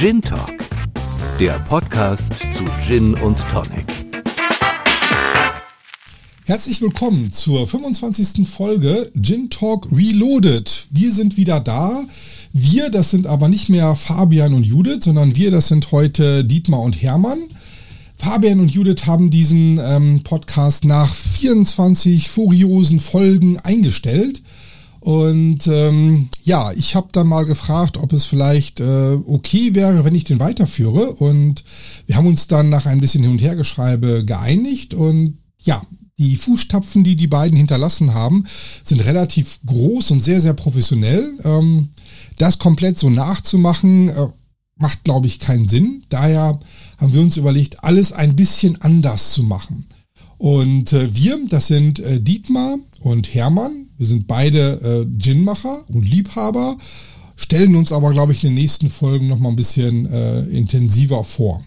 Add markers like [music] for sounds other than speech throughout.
Gin Talk, der Podcast zu Gin und Tonic. Herzlich willkommen zur 25. Folge Gin Talk Reloaded. Wir sind wieder da. Wir, das sind aber nicht mehr Fabian und Judith, sondern wir, das sind heute Dietmar und Hermann. Fabian und Judith haben diesen ähm, Podcast nach 24 furiosen Folgen eingestellt. Und ähm, ja, ich habe dann mal gefragt, ob es vielleicht äh, okay wäre, wenn ich den weiterführe. Und wir haben uns dann nach ein bisschen Hin- und Hergeschreibe geeinigt. Und ja, die Fußstapfen, die die beiden hinterlassen haben, sind relativ groß und sehr, sehr professionell. Ähm, das komplett so nachzumachen, äh, macht, glaube ich, keinen Sinn. Daher haben wir uns überlegt, alles ein bisschen anders zu machen. Und äh, wir, das sind äh, Dietmar und Hermann. Wir sind beide äh, Ginmacher und Liebhaber, stellen uns aber, glaube ich, in den nächsten Folgen noch mal ein bisschen äh, intensiver vor.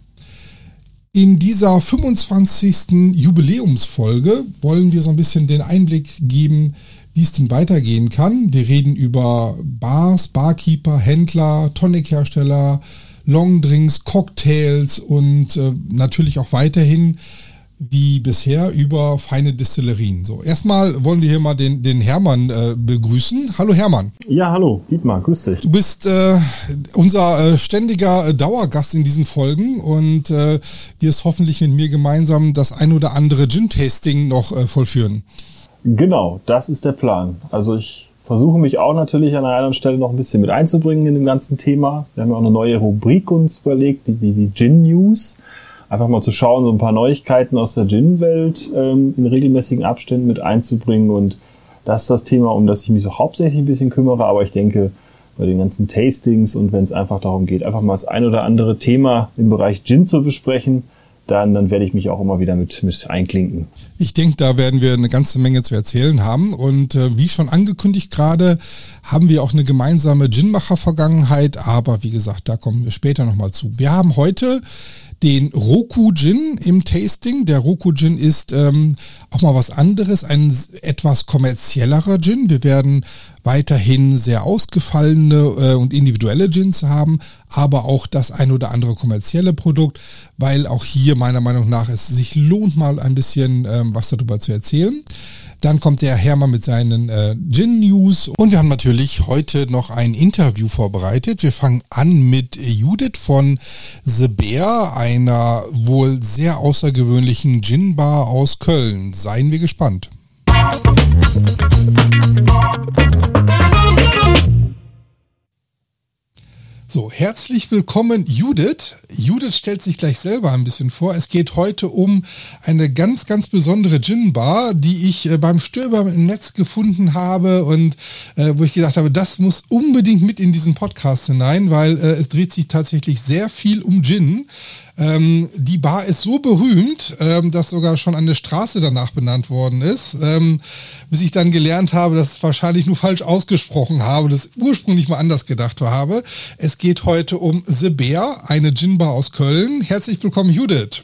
In dieser 25. Jubiläumsfolge wollen wir so ein bisschen den Einblick geben, wie es denn weitergehen kann. Wir reden über Bars, Barkeeper, Händler, Tonichersteller, Longdrinks, Cocktails und äh, natürlich auch weiterhin wie bisher über feine Distillerien. So, erstmal wollen wir hier mal den, den Hermann äh, begrüßen. Hallo Hermann. Ja, hallo, Dietmar, grüß dich. Du bist äh, unser äh, ständiger äh, Dauergast in diesen Folgen und äh, wirst hoffentlich mit mir gemeinsam das ein oder andere Gin-Tasting noch äh, vollführen. Genau, das ist der Plan. Also ich versuche mich auch natürlich an einer anderen Stelle noch ein bisschen mit einzubringen in dem ganzen Thema. Wir haben ja auch eine neue Rubrik uns überlegt, die, die, die Gin News einfach mal zu schauen, so ein paar Neuigkeiten aus der Gin-Welt ähm, in regelmäßigen Abständen mit einzubringen. Und das ist das Thema, um das ich mich so hauptsächlich ein bisschen kümmere. Aber ich denke, bei den ganzen Tastings und wenn es einfach darum geht, einfach mal das ein oder andere Thema im Bereich Gin zu besprechen, dann, dann werde ich mich auch immer wieder mit, mit einklinken. Ich denke, da werden wir eine ganze Menge zu erzählen haben. Und äh, wie schon angekündigt gerade, haben wir auch eine gemeinsame Ginmacher-Vergangenheit. Aber wie gesagt, da kommen wir später nochmal zu. Wir haben heute den Roku Gin im Tasting. Der Roku Gin ist ähm, auch mal was anderes, ein etwas kommerziellerer Gin. Wir werden weiterhin sehr ausgefallene äh, und individuelle Gins haben, aber auch das ein oder andere kommerzielle Produkt, weil auch hier meiner Meinung nach es sich lohnt, mal ein bisschen ähm, was darüber zu erzählen. Dann kommt der Hermann mit seinen äh, Gin-News. Und wir haben natürlich heute noch ein Interview vorbereitet. Wir fangen an mit Judith von The Bear, einer wohl sehr außergewöhnlichen Gin-Bar aus Köln. Seien wir gespannt. So, herzlich willkommen, Judith. Judith stellt sich gleich selber ein bisschen vor. Es geht heute um eine ganz, ganz besondere Gin-Bar, die ich äh, beim Stöbern im Netz gefunden habe und äh, wo ich gedacht habe, das muss unbedingt mit in diesen Podcast hinein, weil äh, es dreht sich tatsächlich sehr viel um Gin. Ähm, die Bar ist so berühmt, ähm, dass sogar schon eine Straße danach benannt worden ist, ähm, bis ich dann gelernt habe, dass ich wahrscheinlich nur falsch ausgesprochen habe, das ursprünglich mal anders gedacht habe. Es geht heute um The Bear, eine Gin-Bar aus Köln. Herzlich willkommen, Judith.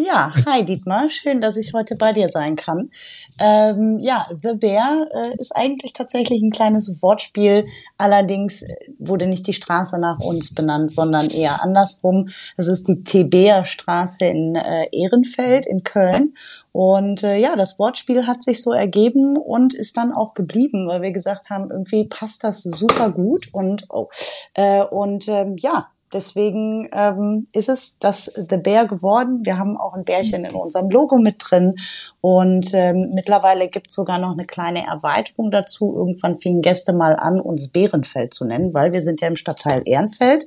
Ja, hi Dietmar, schön, dass ich heute bei dir sein kann. Ähm, ja, The Bear äh, ist eigentlich tatsächlich ein kleines Wortspiel. Allerdings wurde nicht die Straße nach uns benannt, sondern eher andersrum. Es ist die Tebeer Straße in äh, Ehrenfeld in Köln. Und äh, ja, das Wortspiel hat sich so ergeben und ist dann auch geblieben, weil wir gesagt haben, irgendwie passt das super gut und oh, äh, und ähm, ja, Deswegen ähm, ist es das The Bear geworden. Wir haben auch ein Bärchen in unserem Logo mit drin. Und ähm, mittlerweile gibt es sogar noch eine kleine Erweiterung dazu. Irgendwann fingen Gäste mal an, uns Bärenfeld zu nennen, weil wir sind ja im Stadtteil Ehrenfeld.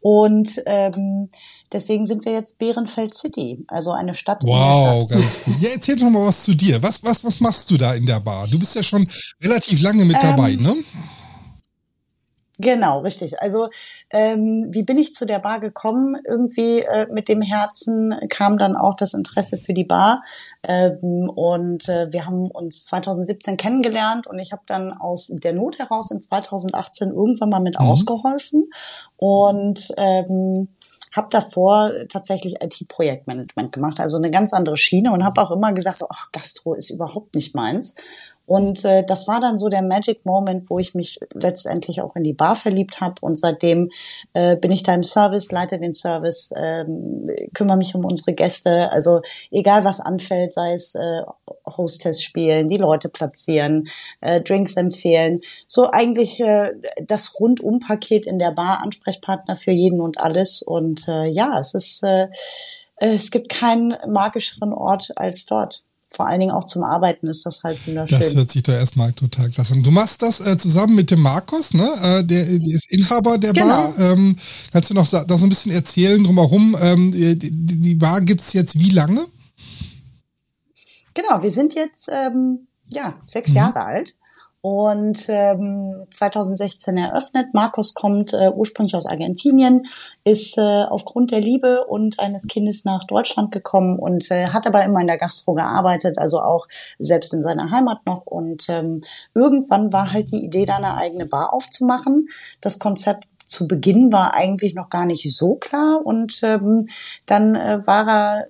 Und ähm, deswegen sind wir jetzt Bärenfeld City, also eine Stadt. Wow, ganz gut. Ja, erzähl doch mal was zu dir. Was, was, was machst du da in der Bar? Du bist ja schon relativ lange mit dabei, ähm, ne? Genau, richtig. Also ähm, wie bin ich zu der Bar gekommen? Irgendwie äh, mit dem Herzen kam dann auch das Interesse für die Bar. Ähm, und äh, wir haben uns 2017 kennengelernt und ich habe dann aus der Not heraus in 2018 irgendwann mal mit mhm. ausgeholfen. Und ähm, habe davor tatsächlich IT-Projektmanagement gemacht, also eine ganz andere Schiene und habe auch immer gesagt, so, ach, Gastro ist überhaupt nicht meins. Und äh, das war dann so der Magic Moment, wo ich mich letztendlich auch in die Bar verliebt habe. Und seitdem äh, bin ich da im Service, leite den Service, ähm, kümmere mich um unsere Gäste. Also egal was anfällt, sei es äh, Hostess spielen, die Leute platzieren, äh, Drinks empfehlen. So eigentlich äh, das Rundum-Paket in der Bar, Ansprechpartner für jeden und alles. Und äh, ja, es ist, äh, es gibt keinen magischeren Ort als dort vor allen Dingen auch zum Arbeiten ist das halt wunderschön. Das hört sich da erstmal total klasse an. Du machst das äh, zusammen mit dem Markus, ne? Äh, der, der ist Inhaber der genau. Bar. Ähm, kannst du noch da so ein bisschen erzählen drumherum? Ähm, die, die Bar gibt's jetzt wie lange? Genau, wir sind jetzt ähm, ja sechs mhm. Jahre alt und ähm, 2016 eröffnet. Markus kommt äh, ursprünglich aus Argentinien, ist äh, aufgrund der Liebe und eines Kindes nach Deutschland gekommen und äh, hat aber immer in der Gastro gearbeitet, also auch selbst in seiner Heimat noch. Und ähm, irgendwann war halt die Idee, da eine eigene Bar aufzumachen. Das Konzept zu Beginn war eigentlich noch gar nicht so klar und ähm, dann äh, war er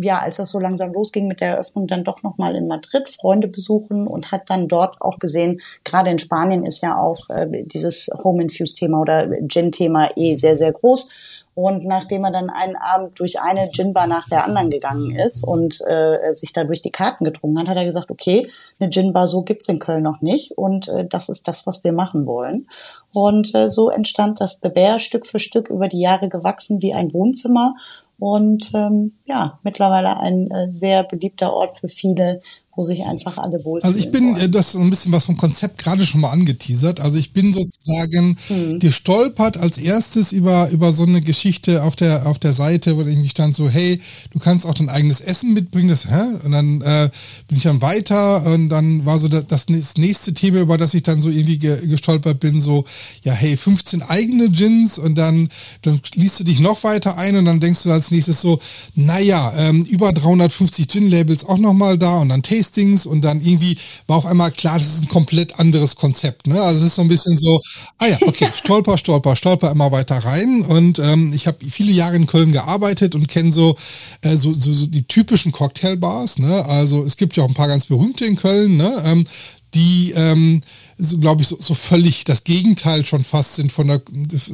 ja, als das so langsam losging mit der Eröffnung, dann doch nochmal in Madrid Freunde besuchen und hat dann dort auch gesehen, gerade in Spanien ist ja auch äh, dieses Home-Infused-Thema oder Gin-Thema eh sehr, sehr groß. Und nachdem er dann einen Abend durch eine Gin-Bar nach der anderen gegangen ist und äh, sich da durch die Karten gedrungen hat, hat er gesagt, okay, eine Gin-Bar so gibt's in Köln noch nicht und äh, das ist das, was wir machen wollen. Und äh, so entstand das The Bear Stück für Stück über die Jahre gewachsen wie ein Wohnzimmer und ähm, ja, mittlerweile ein äh, sehr beliebter Ort für viele wo sich einfach alle wohlfühlen. Also ich bin, wollen. Äh, das ist ein bisschen was vom Konzept gerade schon mal angeteasert. Also ich bin sozusagen hm. gestolpert als erstes über, über so eine Geschichte auf der, auf der Seite, wo irgendwie stand so, hey, du kannst auch dein eigenes Essen mitbringen. Das, hä? Und dann äh, bin ich dann weiter und dann war so das, das nächste Thema, über das ich dann so irgendwie ge, gestolpert bin, so, ja, hey, 15 eigene Gins und dann, dann liest du dich noch weiter ein und dann denkst du als nächstes so, naja, ähm, über 350 Gin-Labels auch nochmal da und dann Taste Tastings und dann irgendwie war auf einmal klar, das ist ein komplett anderes Konzept. Ne? Also es ist so ein bisschen so, ah ja, okay, [laughs] stolper, stolper, stolper immer weiter rein. Und ähm, ich habe viele Jahre in Köln gearbeitet und kenne so, äh, so, so, so die typischen Cocktailbars. Ne? Also es gibt ja auch ein paar ganz berühmte in Köln, ne? ähm, die ähm, so glaube ich, so, so völlig das Gegenteil schon fast sind von der,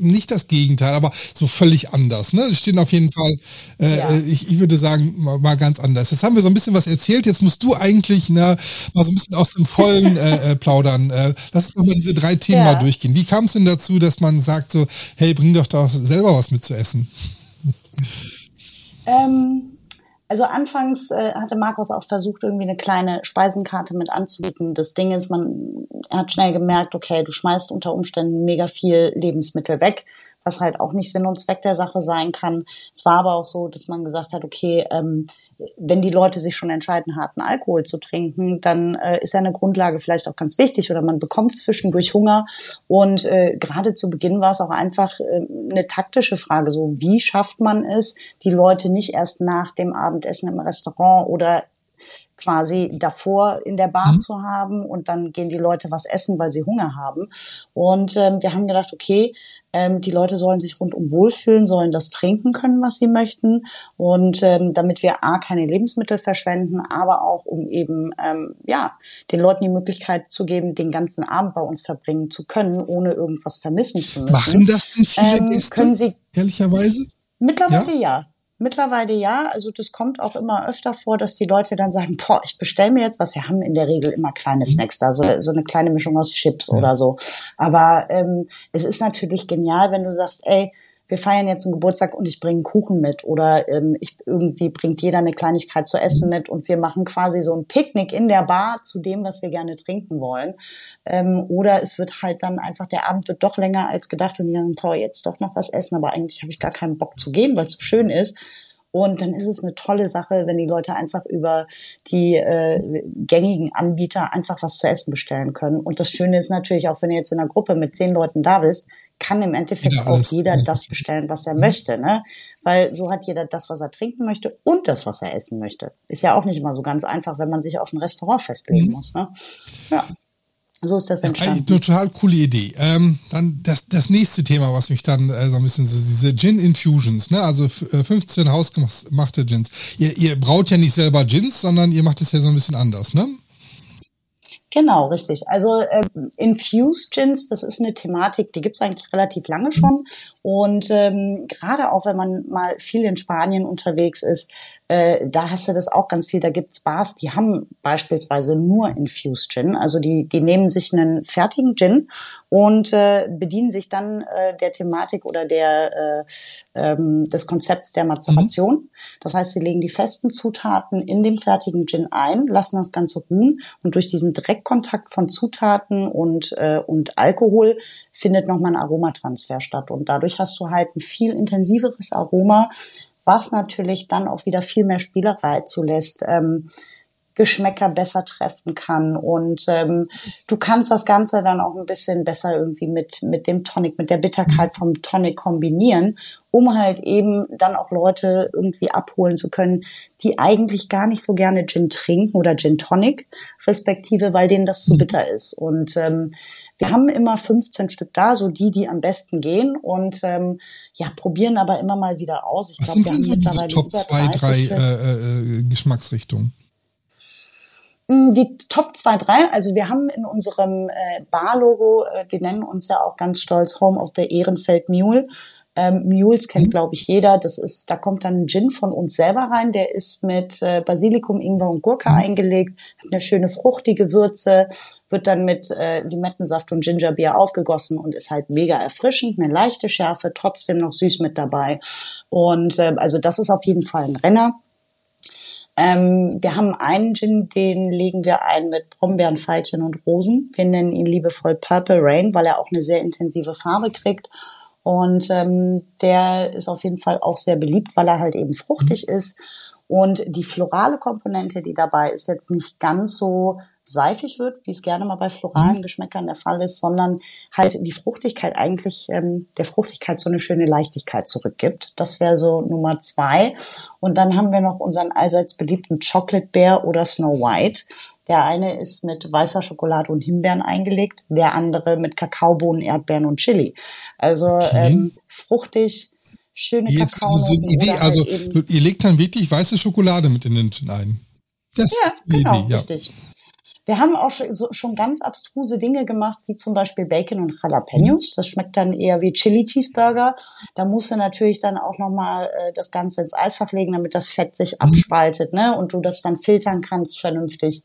nicht das Gegenteil, aber so völlig anders. Ne? Die stehen auf jeden Fall, äh, ja. ich, ich würde sagen, mal, mal, ganz anders. Jetzt haben wir so ein bisschen was erzählt, jetzt musst du eigentlich ne, mal so ein bisschen aus dem Vollen äh, äh, plaudern. Äh, lass uns nochmal diese drei Themen ja. mal durchgehen. Wie kam es denn dazu, dass man sagt so, hey, bring doch da selber was mit zu essen? Ähm also anfangs äh, hatte Markus auch versucht, irgendwie eine kleine Speisenkarte mit anzubieten. Das Ding ist, man hat schnell gemerkt, okay, du schmeißt unter Umständen mega viel Lebensmittel weg was halt auch nicht Sinn und Zweck der Sache sein kann. Es war aber auch so, dass man gesagt hat, okay, ähm, wenn die Leute sich schon entscheiden, harten Alkohol zu trinken, dann äh, ist ja eine Grundlage vielleicht auch ganz wichtig oder man bekommt zwischendurch Hunger. Und äh, gerade zu Beginn war es auch einfach äh, eine taktische Frage, so wie schafft man es, die Leute nicht erst nach dem Abendessen im Restaurant oder quasi davor in der Bar mhm. zu haben und dann gehen die Leute was essen, weil sie Hunger haben. Und ähm, wir haben gedacht, okay, ähm, die Leute sollen sich rundum wohlfühlen, sollen das trinken können, was sie möchten. Und ähm, damit wir A, keine Lebensmittel verschwenden, aber auch um eben ähm, ja, den Leuten die Möglichkeit zu geben, den ganzen Abend bei uns verbringen zu können, ohne irgendwas vermissen zu müssen. Machen das denn viele ähm, Gäste, können sie, ehrlicherweise? Mittlerweile ja. ja. Mittlerweile ja, also das kommt auch immer öfter vor, dass die Leute dann sagen, boah, ich bestelle mir jetzt was. Wir haben in der Regel immer kleine mhm. Snacks da, so, so eine kleine Mischung aus Chips ja. oder so. Aber ähm, es ist natürlich genial, wenn du sagst, ey, wir feiern jetzt einen Geburtstag und ich bringe Kuchen mit oder ähm, ich irgendwie bringt jeder eine Kleinigkeit zu essen mit und wir machen quasi so ein Picknick in der Bar zu dem, was wir gerne trinken wollen. Ähm, oder es wird halt dann einfach, der Abend wird doch länger als gedacht und die sagen, boah, jetzt doch noch was essen, aber eigentlich habe ich gar keinen Bock zu gehen, weil es so schön ist. Und dann ist es eine tolle Sache, wenn die Leute einfach über die äh, gängigen Anbieter einfach was zu essen bestellen können. Und das Schöne ist natürlich auch, wenn du jetzt in einer Gruppe mit zehn Leuten da bist, kann im Endeffekt ja, auch jeder das bestellen, was er möchte, ne? Weil so hat jeder das, was er trinken möchte und das, was er essen möchte. Ist ja auch nicht immer so ganz einfach, wenn man sich auf ein Restaurant festlegen mhm. muss, ne? Ja. So ist das entstanden. Ja, total coole Idee. Ähm, dann das, das nächste Thema, was mich dann äh, so ein bisschen so diese Gin Infusions, ne? Also 15 äh, hausgemachte Gins. Ihr, ihr braut ja nicht selber Gins, sondern ihr macht es ja so ein bisschen anders, ne? Genau, richtig. Also äh, Infused Gins, das ist eine Thematik, die gibt's eigentlich relativ lange schon. Und ähm, gerade auch, wenn man mal viel in Spanien unterwegs ist, äh, da hast du das auch ganz viel. Da gibt's Bars, die haben beispielsweise nur Infused Gin. Also die, die nehmen sich einen fertigen Gin und äh, bedienen sich dann äh, der Thematik oder der äh, ähm, des Konzepts der Mazeration. Mhm. Das heißt, sie legen die festen Zutaten in dem fertigen Gin ein, lassen das Ganze ruhen und durch diesen Direktkontakt von Zutaten und äh, und Alkohol findet nochmal ein Aromatransfer statt und dadurch hast du halt ein viel intensiveres Aroma, was natürlich dann auch wieder viel mehr Spielerei zulässt. Ähm, Geschmäcker besser treffen kann. Und ähm, du kannst das Ganze dann auch ein bisschen besser irgendwie mit, mit dem Tonic, mit der Bitterkeit vom Tonic kombinieren, um halt eben dann auch Leute irgendwie abholen zu können, die eigentlich gar nicht so gerne Gin trinken oder Gin Tonic, respektive, weil denen das zu mhm. bitter ist. Und ähm, wir haben immer 15 Stück da, so die, die am besten gehen und ähm, ja, probieren aber immer mal wieder aus. Ich glaube, wir haben so mittlerweile Top über 2, 3 äh, äh, Geschmacksrichtungen. Mm, die Top 2, 3, also wir haben in unserem äh, Bar-Logo, äh, wir nennen uns ja auch ganz stolz Home of the Ehrenfeld Mule. Ähm, Mules kennt, mhm. glaube ich, jeder. Das ist, da kommt dann ein Gin von uns selber rein. Der ist mit äh, Basilikum, Ingwer und Gurke mhm. eingelegt, hat eine schöne fruchtige Würze, wird dann mit äh, Limettensaft und Gingerbier aufgegossen und ist halt mega erfrischend, eine leichte Schärfe, trotzdem noch süß mit dabei. Und äh, also das ist auf jeden Fall ein Renner. Ähm, wir haben einen Gin, den legen wir ein mit Brombeeren, Veilchen und Rosen. Wir nennen ihn liebevoll Purple Rain, weil er auch eine sehr intensive Farbe kriegt. Und ähm, der ist auf jeden Fall auch sehr beliebt, weil er halt eben fruchtig mhm. ist. Und die florale Komponente, die dabei ist, jetzt nicht ganz so seifig wird, wie es gerne mal bei floralen mhm. Geschmäckern der Fall ist, sondern halt die Fruchtigkeit eigentlich ähm, der Fruchtigkeit so eine schöne Leichtigkeit zurückgibt. Das wäre so Nummer zwei. Und dann haben wir noch unseren allseits beliebten Chocolate Bear oder Snow White. Der eine ist mit weißer Schokolade und Himbeeren eingelegt, der andere mit Kakaobohnen, Erdbeeren und Chili. Also okay. ähm, fruchtig, schöne Jetzt also so eine Idee, also halt ihr legt dann wirklich weiße Schokolade mit in den ein. Das ja, genau, Idee, ja. richtig. Wir haben auch schon ganz abstruse Dinge gemacht, wie zum Beispiel Bacon und Jalapenos. Das schmeckt dann eher wie Chili Cheeseburger. Da musst du natürlich dann auch nochmal äh, das Ganze ins Eisfach legen, damit das Fett sich abspaltet, ne? Und du das dann filtern kannst vernünftig.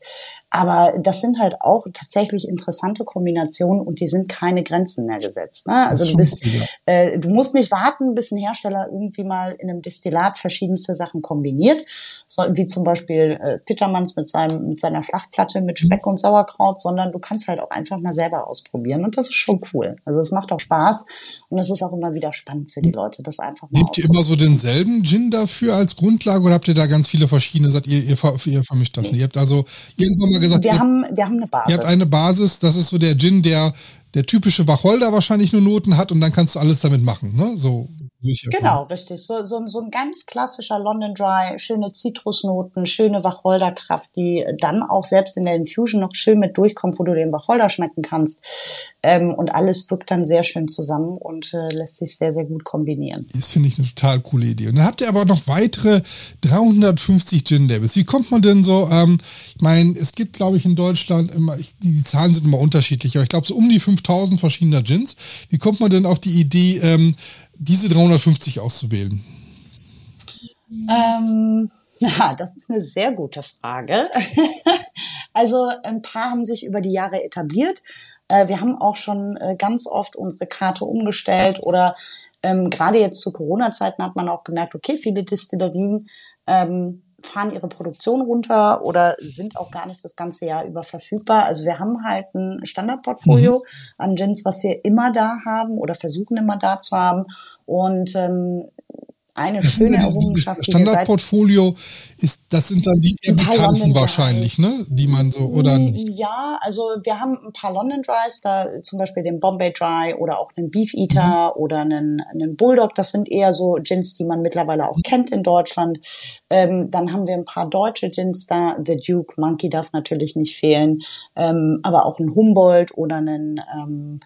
Aber das sind halt auch tatsächlich interessante Kombinationen und die sind keine Grenzen mehr gesetzt. Ne? Also du bist, äh, du musst nicht warten, bis ein Hersteller irgendwie mal in einem Destillat verschiedenste Sachen kombiniert, so, wie zum Beispiel äh, Pittermanns mit seinem mit seiner Schlachtplatte mit Speck und Sauerkraut, sondern du kannst halt auch einfach mal selber ausprobieren und das ist schon cool. Also es macht auch Spaß und es ist auch immer wieder spannend für die Leute, das einfach mal. Nehmt ihr immer so denselben Gin dafür als Grundlage oder habt ihr da ganz viele verschiedene? Sagt ihr, ihr, ihr vermischt das nee. nicht? Ihr habt also irgendwann mal gesagt, wir ihr, haben, wir haben eine Basis. Ihr habt eine Basis, das ist so der Gin, der der typische Wacholder wahrscheinlich nur Noten hat und dann kannst du alles damit machen, ne? So Genau, richtig. So, so, so ein ganz klassischer London Dry, schöne Zitrusnoten, schöne Wacholderkraft, die dann auch selbst in der Infusion noch schön mit durchkommt, wo du den Wacholder schmecken kannst. Ähm, und alles wirkt dann sehr schön zusammen und äh, lässt sich sehr, sehr gut kombinieren. Das finde ich eine total coole Idee. Und dann habt ihr aber noch weitere 350 Gin Labels. Wie kommt man denn so, ähm, ich meine, es gibt, glaube ich, in Deutschland immer, ich, die Zahlen sind immer unterschiedlich, aber ich glaube so um die 5000 verschiedener Gins. Wie kommt man denn auf die Idee, ähm, diese 350 auszuwählen? Ähm, ja, das ist eine sehr gute Frage. [laughs] also ein paar haben sich über die Jahre etabliert. Äh, wir haben auch schon äh, ganz oft unsere Karte umgestellt oder ähm, gerade jetzt zu Corona-Zeiten hat man auch gemerkt, okay, viele Distillerien ähm, fahren ihre Produktion runter oder sind auch gar nicht das ganze Jahr über verfügbar. Also wir haben halt ein Standardportfolio mhm. an Gins, was wir immer da haben oder versuchen immer da zu haben. Und ähm, eine das schöne Errungenschaft. Standardportfolio ist, das sind dann die eher bekannten wahrscheinlich, ne? Die man so oder mm, Ja, also wir haben ein paar London Dries, da zum Beispiel den Bombay Dry oder auch den Beef Eater mhm. oder einen, einen Bulldog. Das sind eher so Gins, die man mittlerweile auch kennt in Deutschland. Ähm, dann haben wir ein paar deutsche Gins da. The Duke, Monkey darf natürlich nicht fehlen, ähm, aber auch ein Humboldt oder einen ähm,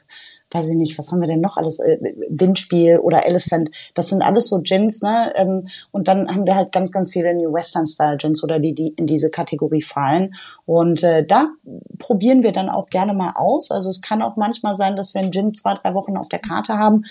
weiß ich nicht, was haben wir denn noch alles? Äh, Windspiel oder Elephant. Das sind alles so Gins, ne? Ähm, und dann haben wir halt ganz, ganz viele New Western Style Gins oder die, die in diese Kategorie fallen. Und äh, da probieren wir dann auch gerne mal aus. Also es kann auch manchmal sein, dass wir einen Gin zwei, drei Wochen auf der Karte haben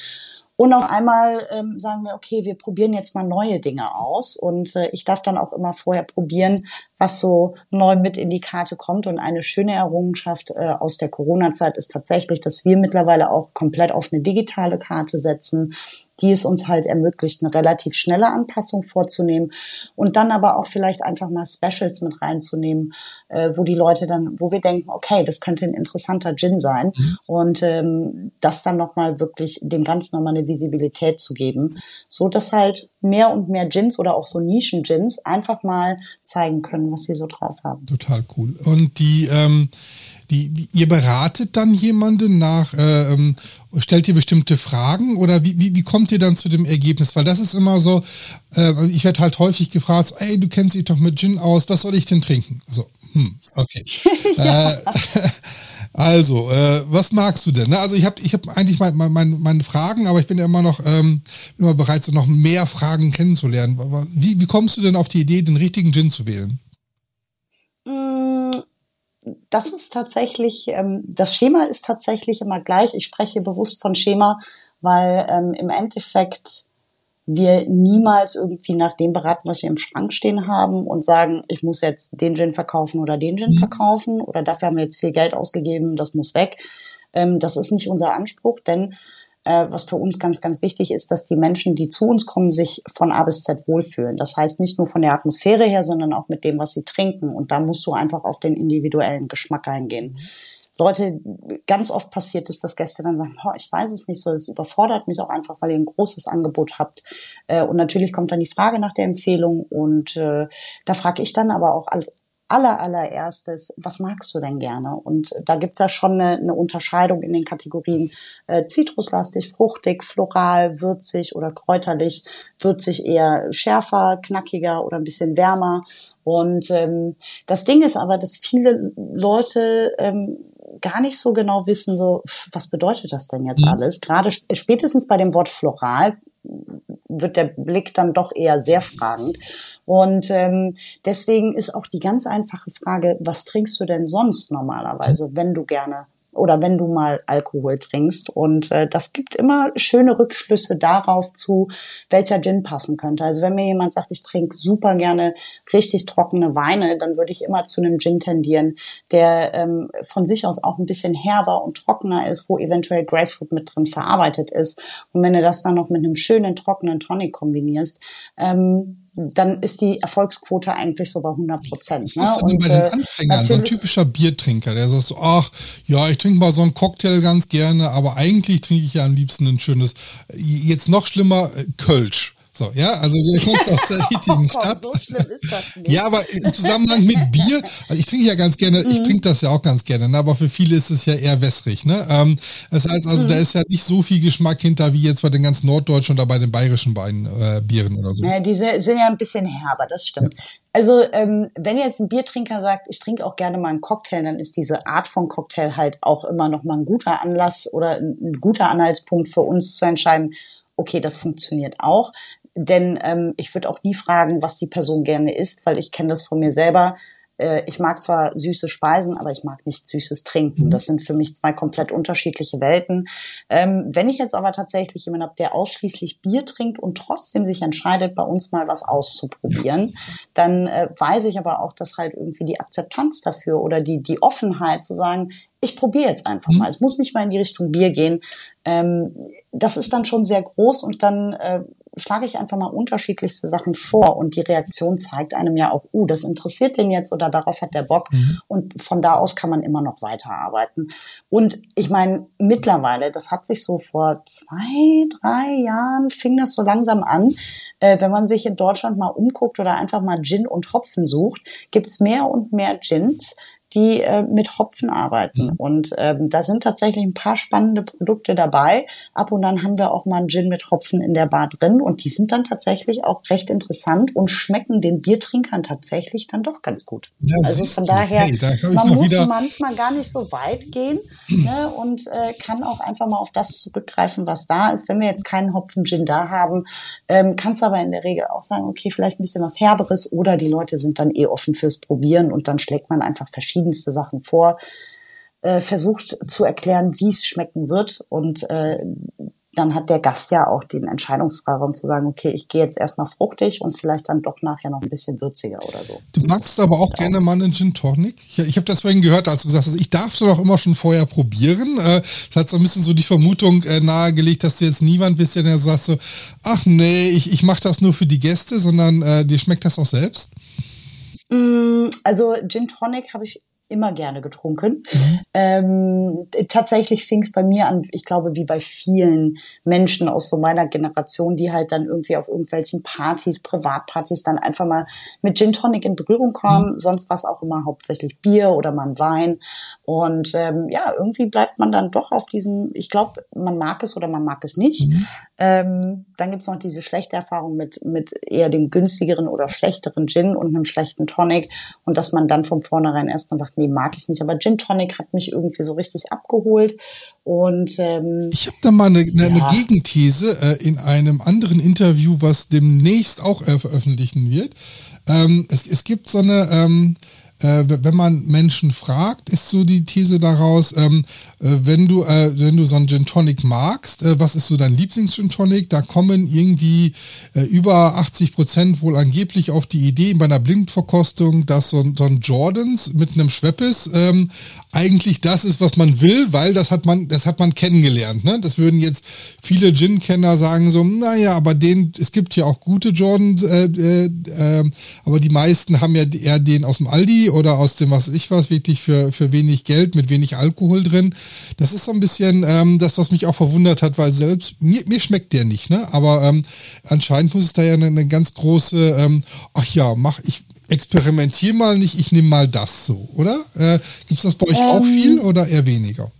und auf einmal ähm, sagen wir, okay, wir probieren jetzt mal neue Dinge aus. Und äh, ich darf dann auch immer vorher probieren, was so neu mit in die Karte kommt. Und eine schöne Errungenschaft äh, aus der Corona-Zeit ist tatsächlich, dass wir mittlerweile auch komplett auf eine digitale Karte setzen die es uns halt ermöglicht, eine relativ schnelle Anpassung vorzunehmen und dann aber auch vielleicht einfach mal Specials mit reinzunehmen, äh, wo die Leute dann, wo wir denken, okay, das könnte ein interessanter Gin sein mhm. und ähm, das dann nochmal wirklich dem Ganzen nochmal eine Visibilität zu geben, so dass halt mehr und mehr Gins oder auch so Nischen-Gins einfach mal zeigen können, was sie so drauf haben. Total cool. Und die ähm die, die, ihr beratet dann jemanden nach, äh, ähm, stellt ihr bestimmte Fragen oder wie, wie, wie kommt ihr dann zu dem Ergebnis? Weil das ist immer so, äh, ich werde halt häufig gefragt, so, ey, du kennst dich doch mit Gin aus, was soll ich denn trinken? So, hm, okay. [laughs] äh, [laughs] also, äh, was magst du denn? Ne? Also ich habe ich hab eigentlich meine mein, mein, meine Fragen, aber ich bin ja immer noch ähm, immer bereit, so noch mehr Fragen kennenzulernen. Wie, wie kommst du denn auf die Idee, den richtigen Gin zu wählen? Das ist tatsächlich, ähm, das Schema ist tatsächlich immer gleich. Ich spreche bewusst von Schema, weil ähm, im Endeffekt wir niemals irgendwie nach dem beraten, was wir im Schrank stehen haben und sagen, ich muss jetzt den Gin verkaufen oder den Gin mhm. verkaufen oder dafür haben wir jetzt viel Geld ausgegeben, das muss weg. Ähm, das ist nicht unser Anspruch, denn was für uns ganz, ganz wichtig ist, dass die Menschen, die zu uns kommen, sich von A bis Z wohlfühlen. Das heißt nicht nur von der Atmosphäre her, sondern auch mit dem, was sie trinken. Und da musst du einfach auf den individuellen Geschmack eingehen. Leute, ganz oft passiert es, dass Gäste dann sagen, oh, ich weiß es nicht so, es überfordert mich auch einfach, weil ihr ein großes Angebot habt. Äh, und natürlich kommt dann die Frage nach der Empfehlung und äh, da frage ich dann aber auch als aller, allererstes, was magst du denn gerne? Und da gibt's ja schon eine, eine Unterscheidung in den Kategorien äh, zitruslastig, fruchtig, floral, würzig oder kräuterlich, würzig eher schärfer, knackiger oder ein bisschen wärmer. Und ähm, das Ding ist aber, dass viele Leute ähm, gar nicht so genau wissen, so was bedeutet das denn jetzt mhm. alles? Gerade spätestens bei dem Wort floral wird der Blick dann doch eher sehr fragend. Und ähm, deswegen ist auch die ganz einfache Frage, was trinkst du denn sonst normalerweise, wenn du gerne oder wenn du mal Alkohol trinkst. Und äh, das gibt immer schöne Rückschlüsse darauf zu, welcher Gin passen könnte. Also wenn mir jemand sagt, ich trinke super gerne richtig trockene Weine, dann würde ich immer zu einem Gin tendieren, der ähm, von sich aus auch ein bisschen herber und trockener ist, wo eventuell Grapefruit mit drin verarbeitet ist. Und wenn du das dann noch mit einem schönen trockenen Tonic kombinierst, ähm, dann ist die Erfolgsquote eigentlich so bei 100 Prozent. Ne? Was und, bei den äh, Anfängern, so ein typischer Biertrinker, der sagt so, ach, ja, ich trinke mal so einen Cocktail ganz gerne, aber eigentlich trinke ich ja am liebsten ein schönes, jetzt noch schlimmer, äh, Kölsch. So, ja, also wir kommen aus der [laughs] richtigen oh, Stadt. So schlimm ist das nicht. Ja, aber im Zusammenhang mit Bier, also ich trinke ja ganz gerne, mhm. ich trinke das ja auch ganz gerne, ne, aber für viele ist es ja eher wässrig, ne? Ähm, das heißt also, mhm. da ist ja nicht so viel Geschmack hinter wie jetzt bei den ganz norddeutschen oder bei den bayerischen Wein, äh, Bieren oder so. Ja, die sind ja ein bisschen herber, das stimmt. Ja. Also ähm, wenn jetzt ein Biertrinker sagt, ich trinke auch gerne mal einen Cocktail, dann ist diese Art von Cocktail halt auch immer noch mal ein guter Anlass oder ein guter Anhaltspunkt für uns zu entscheiden, okay, das funktioniert auch. Denn ähm, ich würde auch nie fragen, was die Person gerne isst, weil ich kenne das von mir selber. Äh, ich mag zwar süße Speisen, aber ich mag nicht süßes Trinken. Mhm. Das sind für mich zwei komplett unterschiedliche Welten. Ähm, wenn ich jetzt aber tatsächlich jemanden habe, der ausschließlich Bier trinkt und trotzdem sich entscheidet, bei uns mal was auszuprobieren, dann äh, weiß ich aber auch, dass halt irgendwie die Akzeptanz dafür oder die, die Offenheit zu sagen, ich probiere jetzt einfach mhm. mal. Es muss nicht mal in die Richtung Bier gehen. Ähm, das ist dann schon sehr groß und dann äh, schlage ich einfach mal unterschiedlichste Sachen vor und die Reaktion zeigt einem ja auch, uh, das interessiert den jetzt oder darauf hat der Bock mhm. und von da aus kann man immer noch weiterarbeiten. Und ich meine, mittlerweile, das hat sich so vor zwei, drei Jahren fing das so langsam an, äh, wenn man sich in Deutschland mal umguckt oder einfach mal Gin und Hopfen sucht, gibt's mehr und mehr Gins, die äh, mit Hopfen arbeiten. Mhm. Und ähm, da sind tatsächlich ein paar spannende Produkte dabei. Ab und dann haben wir auch mal einen Gin mit Hopfen in der Bar drin und die sind dann tatsächlich auch recht interessant und schmecken den Biertrinkern tatsächlich dann doch ganz gut. Ja, also von daher, hey, da man muss manchmal gar nicht so weit gehen [clears throat] ne, und äh, kann auch einfach mal auf das zurückgreifen, was da ist. Wenn wir jetzt keinen Hopfen-Gin da haben, ähm, kannst aber in der Regel auch sagen, okay, vielleicht ein bisschen was Herberes oder die Leute sind dann eh offen fürs Probieren und dann schlägt man einfach verschiedenste Sachen vor, äh, versucht zu erklären, wie es schmecken wird und äh, dann hat der Gast ja auch den Entscheidungsfreiraum zu sagen, okay, ich gehe jetzt erstmal fruchtig und vielleicht dann doch nachher noch ein bisschen würziger oder so. Du magst aber auch gerne mal einen Gin Tonic. Ich, ich habe das vorhin gehört, als du gesagt hast, ich darf doch immer schon vorher probieren. Äh, das hat so ein bisschen so die Vermutung äh, nahegelegt, dass du jetzt niemand bist, der sagt so, ach nee, ich, ich mache das nur für die Gäste, sondern äh, dir schmeckt das auch selbst? Mm, also Gin Tonic habe ich immer gerne getrunken. Mhm. Ähm, tatsächlich fing es bei mir an, ich glaube, wie bei vielen Menschen aus so meiner Generation, die halt dann irgendwie auf irgendwelchen Partys, Privatpartys dann einfach mal mit Gin Tonic in Berührung kommen. Mhm. Sonst war es auch immer hauptsächlich Bier oder mal ein Wein. Und ähm, ja, irgendwie bleibt man dann doch auf diesem, ich glaube, man mag es oder man mag es nicht. Mhm. Ähm, dann gibt's noch diese schlechte Erfahrung mit, mit eher dem günstigeren oder schlechteren Gin und einem schlechten Tonic. Und dass man dann von vornherein erstmal sagt, nee, mag ich nicht. Aber Gin Tonic hat mich irgendwie so richtig abgeholt. Und ähm, ich habe da mal eine, eine, ja. eine Gegenthese äh, in einem anderen Interview, was demnächst auch äh, veröffentlichen wird. Ähm, es, es gibt so eine ähm, äh, wenn man Menschen fragt, ist so die These daraus, ähm, äh, wenn du, äh, wenn du so einen Gin Tonic magst, äh, was ist so dein Lieblings-Gin Tonic? Da kommen irgendwie äh, über 80 Prozent wohl angeblich auf die Idee bei einer Blindverkostung, dass so, so ein Jordans mit einem Schweppes ähm, eigentlich das ist, was man will, weil das hat man, das hat man kennengelernt. Ne? Das würden jetzt viele Gin-Kenner sagen so, naja, aber den, es gibt ja auch gute Jordan, äh, äh, äh, aber die meisten haben ja eher den aus dem Aldi oder aus dem was ich was, wirklich für, für wenig Geld mit wenig Alkohol drin. Das ist so ein bisschen ähm, das, was mich auch verwundert hat, weil selbst mir, mir schmeckt der nicht, ne? Aber ähm, anscheinend muss es da ja eine, eine ganz große, ähm, ach ja, mach ich, experimentier mal nicht, ich nehme mal das so, oder? Äh, Gibt es das bei euch ähm, auch viel oder eher weniger?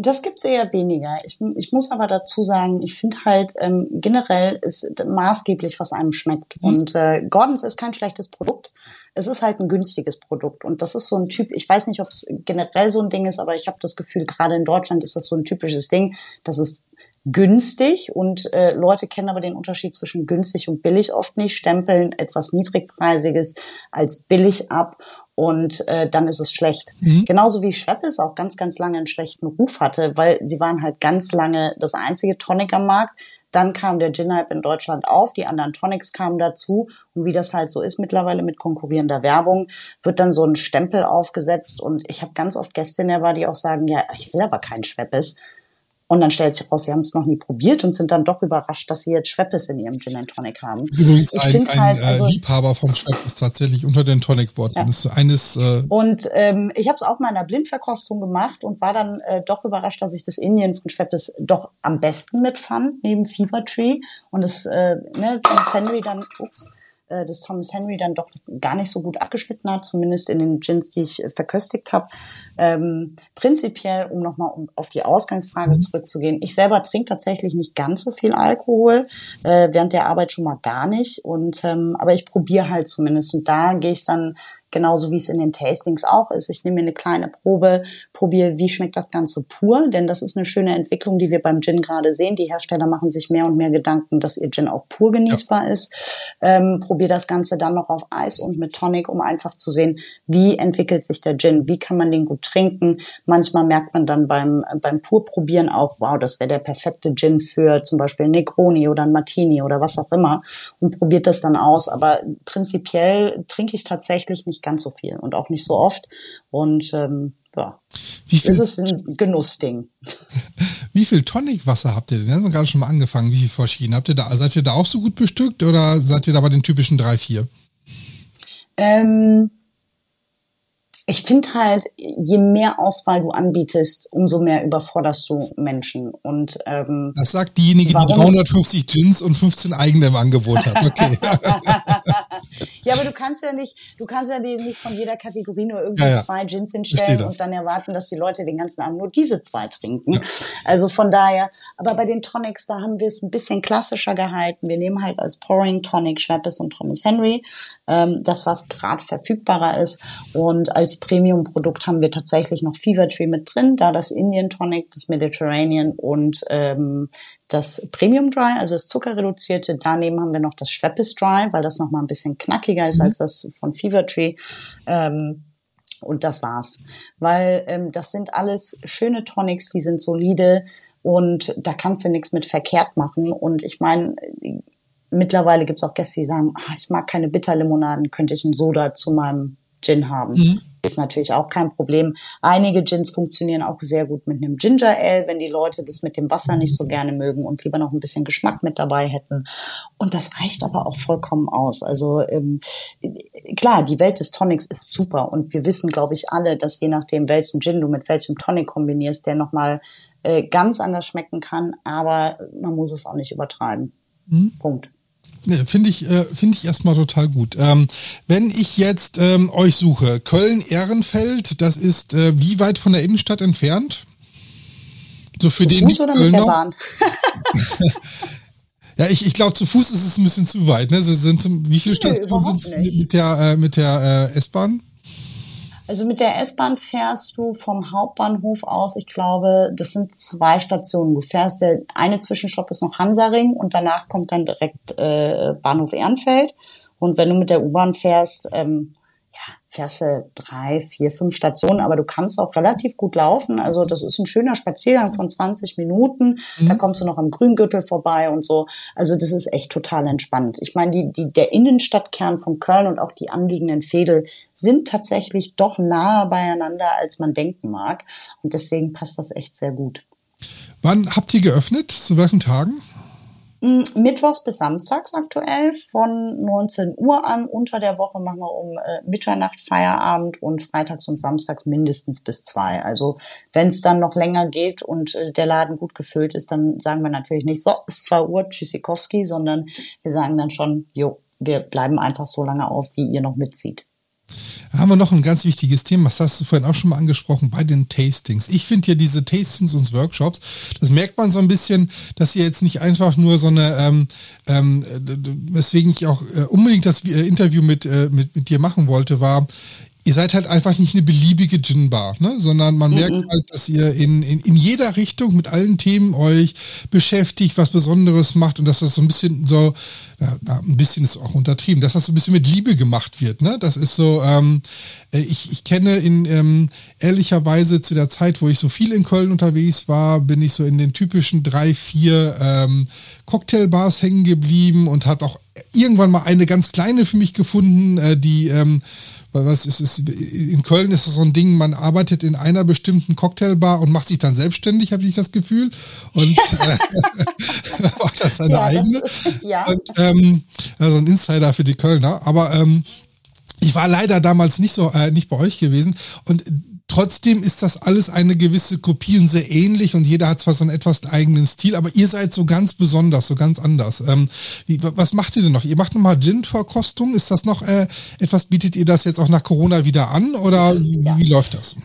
Das gibt's eher weniger. Ich, ich muss aber dazu sagen, ich finde halt ähm, generell ist maßgeblich, was einem schmeckt. Mhm. Und äh, Gordons ist kein schlechtes Produkt. Es ist halt ein günstiges Produkt. Und das ist so ein Typ, ich weiß nicht, ob es generell so ein Ding ist, aber ich habe das Gefühl, gerade in Deutschland ist das so ein typisches Ding, dass es günstig und äh, Leute kennen aber den Unterschied zwischen günstig und billig oft nicht, stempeln etwas niedrigpreisiges als billig ab und äh, dann ist es schlecht. Mhm. Genauso wie Schweppes auch ganz, ganz lange einen schlechten Ruf hatte, weil sie waren halt ganz lange das einzige Tonic am Markt. Dann kam der Gin-Hype in Deutschland auf, die anderen Tonics kamen dazu und wie das halt so ist mittlerweile mit konkurrierender Werbung, wird dann so ein Stempel aufgesetzt und ich habe ganz oft Gäste in der Bar, die auch sagen, ja, ich will aber kein Schweppes. Und dann stellt sich raus, sie haben es noch nie probiert und sind dann doch überrascht, dass sie jetzt Schweppes in ihrem Gin and Tonic haben. Übrigens ich ein halt, äh, also, Liebhaber vom Schweppes tatsächlich unter den Tonic-Worten. Ja. ist eines. Äh und ähm, ich habe es auch mal in einer Blindverkostung gemacht und war dann äh, doch überrascht, dass ich das Indien von Schweppes doch am besten mitfand neben Fever Tree und das äh, ne, Henry dann, ups, äh, das Thomas Henry dann doch gar nicht so gut abgeschnitten hat, zumindest in den Gins, die ich äh, verköstigt habe. Ähm, prinzipiell, um nochmal um auf die Ausgangsfrage mhm. zurückzugehen, ich selber trinke tatsächlich nicht ganz so viel Alkohol, äh, während der Arbeit schon mal gar nicht. Und ähm, aber ich probiere halt zumindest. Und da gehe ich dann genauso wie es in den Tastings auch ist. Ich nehme mir eine kleine Probe, probiere, wie schmeckt das Ganze pur, denn das ist eine schöne Entwicklung, die wir beim Gin gerade sehen. Die Hersteller machen sich mehr und mehr Gedanken, dass ihr Gin auch pur genießbar ja. ist. Ähm, probiere das Ganze dann noch auf Eis und mit Tonic, um einfach zu sehen, wie entwickelt sich der Gin, wie kann man den gut trinken. Manchmal merkt man dann beim, beim Purprobieren auch, wow, das wäre der perfekte Gin für zum Beispiel Negroni oder ein Martini oder was auch immer und probiert das dann aus. Aber prinzipiell trinke ich tatsächlich nicht nicht ganz so viel und auch nicht so oft. Und ähm, ja, Wie viel, ist ein Genussding. [laughs] Wie viel Tonicwasser habt ihr denn? haben wir gerade schon mal angefangen. Wie viel verschieden habt ihr da? Seid ihr da auch so gut bestückt oder seid ihr da bei den typischen drei, vier? Ähm, ich finde halt, je mehr Auswahl du anbietest, umso mehr überforderst du Menschen. Und ähm, das sagt diejenige, die 350 Gins und 15 eigene im Angebot hat. Okay. [laughs] Ja, aber du kannst ja nicht, du kannst ja nicht von jeder Kategorie nur irgendwie Ja, ja. zwei Gins hinstellen und dann erwarten, dass die Leute den ganzen Abend nur diese zwei trinken. Also von daher, aber bei den Tonics, da haben wir es ein bisschen klassischer gehalten. Wir nehmen halt als Pouring Tonic Schweppes und Thomas Henry, ähm, das was gerade verfügbarer ist. Und als Premium-Produkt haben wir tatsächlich noch Fever Tree mit drin, da das Indian Tonic, das Mediterranean und ähm, das Premium Dry, also das zuckerreduzierte. Daneben haben wir noch das Schweppes Dry, weil das nochmal ein bisschen knackiger ist als das von Fever Tree. Ähm, und das war's. Weil ähm, das sind alles schöne Tonics, die sind solide und da kannst du nichts mit verkehrt machen. Und ich meine, mittlerweile gibt's auch Gäste, die sagen, ah, ich mag keine Bitterlimonaden, könnte ich einen Soda zu meinem Gin haben. Ist natürlich auch kein Problem. Einige Gins funktionieren auch sehr gut mit einem Ginger Ale, wenn die Leute das mit dem Wasser nicht so gerne mögen und lieber noch ein bisschen Geschmack mit dabei hätten. Und das reicht aber auch vollkommen aus. Also ähm, klar, die Welt des Tonics ist super und wir wissen, glaube ich, alle, dass je nachdem, welchen Gin du mit welchem Tonic kombinierst, der nochmal äh, ganz anders schmecken kann, aber man muss es auch nicht übertreiben. Punkt. Ne, Finde ich, äh, finde ich erstmal total gut. Ähm, wenn ich jetzt ähm, euch suche, Köln-Ehrenfeld, das ist äh, wie weit von der Innenstadt entfernt? So für Zu den Fuß oder mit der Kölner? Bahn? [laughs] Ja, ich, ich glaube, zu Fuß ist es ein bisschen zu weit. Ne? Sie sind, wie viele Stationen sind mit der, äh, mit der äh, S-Bahn? Also mit der S-Bahn fährst du vom Hauptbahnhof aus, ich glaube, das sind zwei Stationen. Du fährst, der eine Zwischenstopp ist noch Hansaring und danach kommt dann direkt äh, Bahnhof Ehrenfeld. Und wenn du mit der U-Bahn fährst, ähm, fährst du drei, vier, fünf Stationen, aber du kannst auch relativ gut laufen. Also das ist ein schöner Spaziergang von 20 Minuten. Da kommst du noch am Grüngürtel vorbei und so. Also das ist echt total entspannt. Ich meine, die, die, der Innenstadtkern von Köln und auch die anliegenden Fädel sind tatsächlich doch nahe beieinander, als man denken mag. Und deswegen passt das echt sehr gut. Wann habt ihr geöffnet? Zu welchen Tagen? Mm, Mittwochs bis Samstags aktuell von 19 Uhr an. Unter der Woche machen wir um äh, Mitternacht Feierabend und freitags und samstags mindestens bis zwei. Also wenn es dann noch länger geht und äh, der Laden gut gefüllt ist, dann sagen wir natürlich nicht, so, ist 2 Uhr, Tschüssikowski, sondern wir sagen dann schon, jo, wir bleiben einfach so lange auf, wie ihr noch mitzieht. Da haben wir noch ein ganz wichtiges Thema, das hast du vorhin auch schon mal angesprochen, bei den Tastings. Ich finde ja diese Tastings und Workshops, das merkt man so ein bisschen, dass ihr jetzt nicht einfach nur so eine, ähm, ähm, weswegen ich auch äh, unbedingt das äh, Interview mit, äh, mit, mit dir machen wollte, war, ihr seid halt einfach nicht eine beliebige Gin-Bar, ne? sondern man merkt halt, dass ihr in, in, in jeder Richtung mit allen Themen euch beschäftigt, was Besonderes macht und dass das so ein bisschen so, na, ein bisschen ist auch untertrieben, dass das so ein bisschen mit Liebe gemacht wird. Ne? Das ist so, ähm, äh, ich, ich kenne in ähm, ehrlicherweise zu der Zeit, wo ich so viel in Köln unterwegs war, bin ich so in den typischen drei, vier ähm, Cocktailbars hängen geblieben und habe auch irgendwann mal eine ganz kleine für mich gefunden, äh, die ähm, weil was ist es in Köln ist es so ein Ding, man arbeitet in einer bestimmten Cocktailbar und macht sich dann selbstständig, habe ich das Gefühl. Und [laughs] äh, [laughs] macht das seine Ja, das- eigene. ja. Und ähm, also ein Insider für die Kölner. Aber ähm, ich war leider damals nicht so äh, nicht bei euch gewesen und trotzdem ist das alles eine gewisse Kopie und sehr ähnlich und jeder hat zwar so einen etwas eigenen Stil, aber ihr seid so ganz besonders, so ganz anders. Ähm, wie, wa- was macht ihr denn noch? Ihr macht nochmal Gin-Verkostung? Ist das noch äh, etwas, bietet ihr das jetzt auch nach Corona wieder an oder wie, wie läuft das?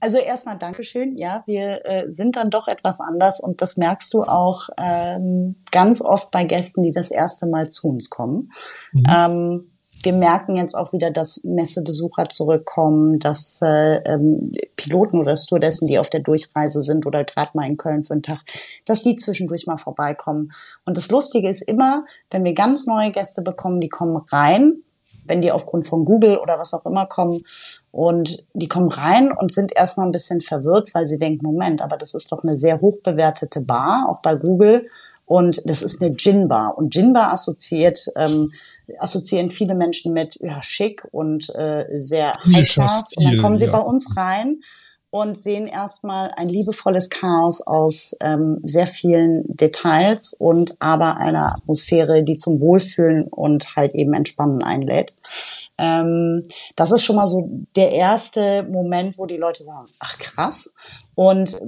Also erstmal Dankeschön. Ja, wir äh, sind dann doch etwas anders und das merkst du auch ähm, ganz oft bei Gästen, die das erste Mal zu uns kommen. Ähm, wir merken jetzt auch wieder, dass Messebesucher zurückkommen, dass äh, ähm, Piloten oder Stewardessen, die auf der Durchreise sind oder gerade mal in Köln für einen Tag, dass die zwischendurch mal vorbeikommen. Und das Lustige ist immer, wenn wir ganz neue Gäste bekommen, die kommen rein, wenn die aufgrund von Google oder was auch immer kommen und die kommen rein und sind erstmal ein bisschen verwirrt, weil sie denken, Moment, aber das ist doch eine sehr hoch bewertete Bar, auch bei Google. Und das ist eine Gin-Bar. Und Gin-Bar assoziiert, ähm, assoziieren viele Menschen mit ja, schick und äh, sehr high-class. Und dann kommen sie ja. bei uns rein und sehen erstmal ein liebevolles Chaos aus ähm, sehr vielen Details und aber einer Atmosphäre, die zum Wohlfühlen und halt eben Entspannen einlädt. Ähm, das ist schon mal so der erste Moment, wo die Leute sagen, ach krass. Und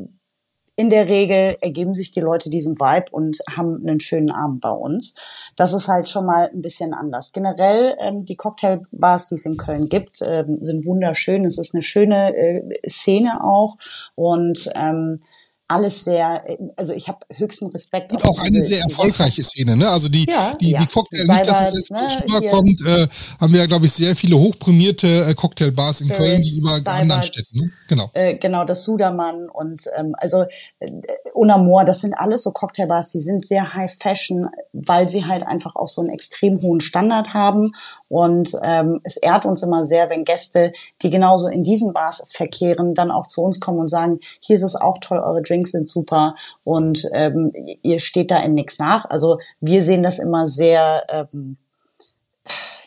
in der Regel ergeben sich die Leute diesem Vibe und haben einen schönen Abend bei uns. Das ist halt schon mal ein bisschen anders. Generell ähm, die Cocktailbars, die es in Köln gibt, ähm, sind wunderschön. Es ist eine schöne äh, Szene auch und ähm, alles sehr, also ich habe höchsten Respekt. Und auch eine sehr erfolgreiche Szene, ne? Also die, ja, die, ja. die Cocktail, nicht, dass es jetzt ne, rüberkommt, äh, haben wir ja, glaube ich, sehr viele hochprämierte äh, Cocktailbars in Spirits, Köln, die über Cyberts, anderen Städten, ne? Genau. Äh, genau, das Sudermann und ähm, also äh, Unamor, das sind alles so Cocktailbars, die sind sehr high fashion, weil sie halt einfach auch so einen extrem hohen Standard haben und ähm, es ehrt uns immer sehr, wenn Gäste, die genauso in diesen Bars verkehren, dann auch zu uns kommen und sagen, hier ist es auch toll, eure Drinks sind super und ähm, ihr steht da in nichts nach. Also wir sehen das immer sehr ähm,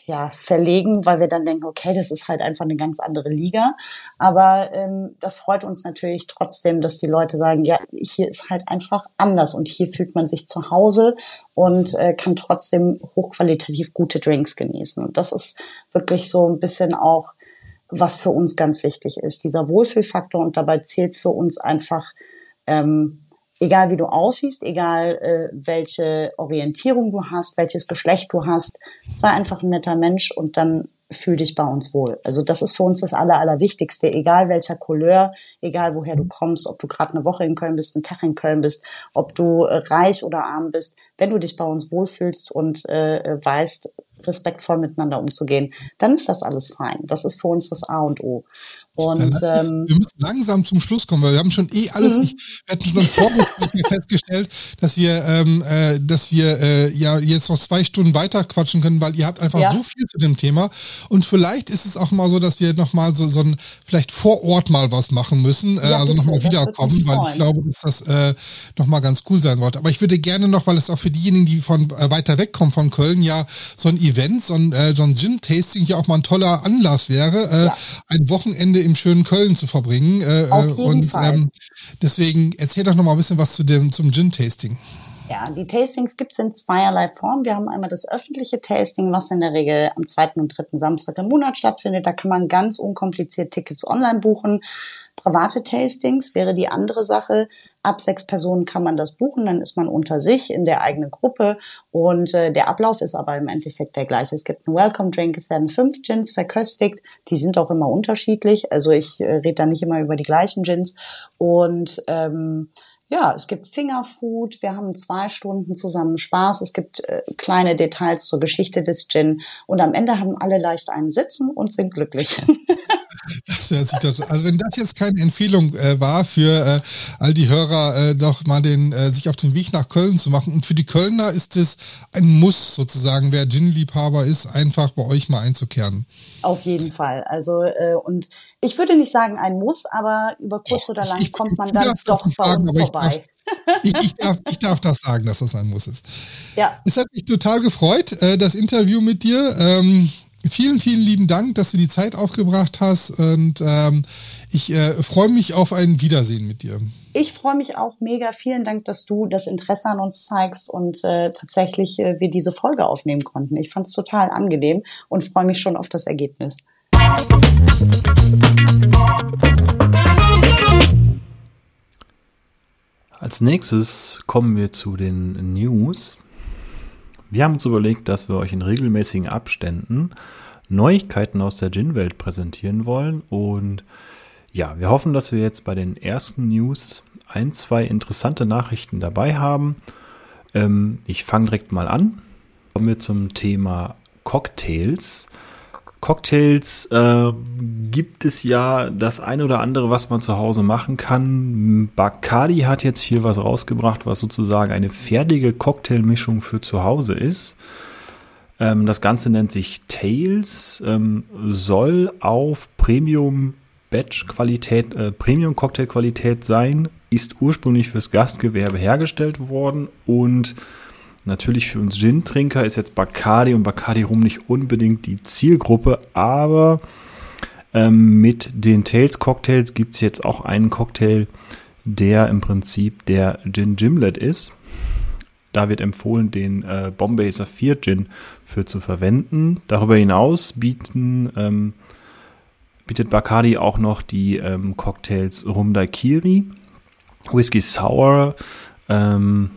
ja, verlegen, weil wir dann denken, okay, das ist halt einfach eine ganz andere Liga. Aber ähm, das freut uns natürlich trotzdem, dass die Leute sagen, ja, hier ist halt einfach anders und hier fühlt man sich zu Hause und äh, kann trotzdem hochqualitativ gute Drinks genießen. Und das ist wirklich so ein bisschen auch, was für uns ganz wichtig ist, dieser Wohlfühlfaktor. Und dabei zählt für uns einfach ähm, egal wie du aussiehst, egal äh, welche Orientierung du hast, welches Geschlecht du hast, sei einfach ein netter Mensch und dann fühl dich bei uns wohl. Also das ist für uns das Aller, Allerwichtigste, egal welcher Couleur, egal woher du kommst, ob du gerade eine Woche in Köln bist, einen Tag in Köln bist, ob du äh, reich oder arm bist, wenn du dich bei uns wohlfühlst und äh, weißt, respektvoll miteinander umzugehen, dann ist das alles fein. Das ist für uns das A und O. Und ist, ähm, wir müssen langsam zum Schluss kommen, weil wir haben schon eh alles. Mhm. Ich hätte schon [laughs] festgestellt, dass wir, ähm, äh, dass wir äh, ja jetzt noch zwei Stunden weiter quatschen können, weil ihr habt einfach ja. so viel zu dem Thema. Und vielleicht ist es auch mal so, dass wir noch mal so, so ein vielleicht vor Ort mal was machen müssen, äh, ja, also noch mal wiederkommen, weil ich glaube, dass das äh, noch mal ganz cool sein sollte. Aber ich würde gerne noch, weil es auch für diejenigen, die von äh, weiter wegkommen von Köln, ja so ein Event, so ein, äh, so ein Gin-Tasting ja auch mal ein toller Anlass wäre, äh, ja. ein Wochenende im schönen Köln zu verbringen. Äh, Auf jeden und, Fall. Ähm, deswegen erzähl doch noch mal ein bisschen was zu dem, zum Gin-Tasting. Ja, die Tastings gibt es in zweierlei Form. Wir haben einmal das öffentliche Tasting, was in der Regel am zweiten und dritten Samstag im Monat stattfindet. Da kann man ganz unkompliziert Tickets online buchen. Private Tastings wäre die andere Sache. Ab sechs Personen kann man das buchen, dann ist man unter sich in der eigenen Gruppe und äh, der Ablauf ist aber im Endeffekt der gleiche. Es gibt einen Welcome Drink, es werden fünf Gins verköstigt, die sind auch immer unterschiedlich, also ich äh, rede da nicht immer über die gleichen Gins und ähm, ja, es gibt Fingerfood, wir haben zwei Stunden zusammen Spaß, es gibt äh, kleine Details zur Geschichte des Gin und am Ende haben alle leicht einen Sitzen und sind glücklich. [laughs] Das hört sich doch, also wenn das jetzt keine Empfehlung äh, war für äh, all die Hörer, äh, doch mal den, äh, sich auf den Weg nach Köln zu machen. Und für die Kölner ist es ein Muss sozusagen, wer Gin-Liebhaber ist, einfach bei euch mal einzukehren. Auf jeden Fall. Also äh, und ich würde nicht sagen ein Muss, aber über kurz oder lang ich, kommt man dann [laughs] doch bei uns vorbei. [laughs] Ich, ich, darf, ich darf das sagen, dass das ein Muss ist. Ja. Es hat mich total gefreut, äh, das Interview mit dir. Ähm, vielen, vielen lieben Dank, dass du die Zeit aufgebracht hast und ähm, ich äh, freue mich auf ein Wiedersehen mit dir. Ich freue mich auch mega. Vielen Dank, dass du das Interesse an uns zeigst und äh, tatsächlich äh, wir diese Folge aufnehmen konnten. Ich fand es total angenehm und freue mich schon auf das Ergebnis. Als nächstes kommen wir zu den News. Wir haben uns überlegt, dass wir euch in regelmäßigen Abständen Neuigkeiten aus der Gin-Welt präsentieren wollen. Und ja, wir hoffen, dass wir jetzt bei den ersten News ein, zwei interessante Nachrichten dabei haben. Ähm, ich fange direkt mal an. Kommen wir zum Thema Cocktails. Cocktails äh, gibt es ja das ein oder andere, was man zu Hause machen kann. Bacardi hat jetzt hier was rausgebracht, was sozusagen eine fertige Cocktailmischung für zu Hause ist. Ähm, das Ganze nennt sich Tails, ähm, soll auf Premium Batch Qualität, äh, Premium Cocktail Qualität sein, ist ursprünglich fürs Gastgewerbe hergestellt worden und Natürlich für uns Gin-Trinker ist jetzt Bacardi und Bacardi Rum nicht unbedingt die Zielgruppe, aber ähm, mit den Tails Cocktails gibt es jetzt auch einen Cocktail, der im Prinzip der Gin Gimlet ist. Da wird empfohlen, den äh, Bombay Saphir Gin für zu verwenden. Darüber hinaus bieten, ähm, bietet Bacardi auch noch die ähm, Cocktails Rum Daiquiri Whisky Sour ähm,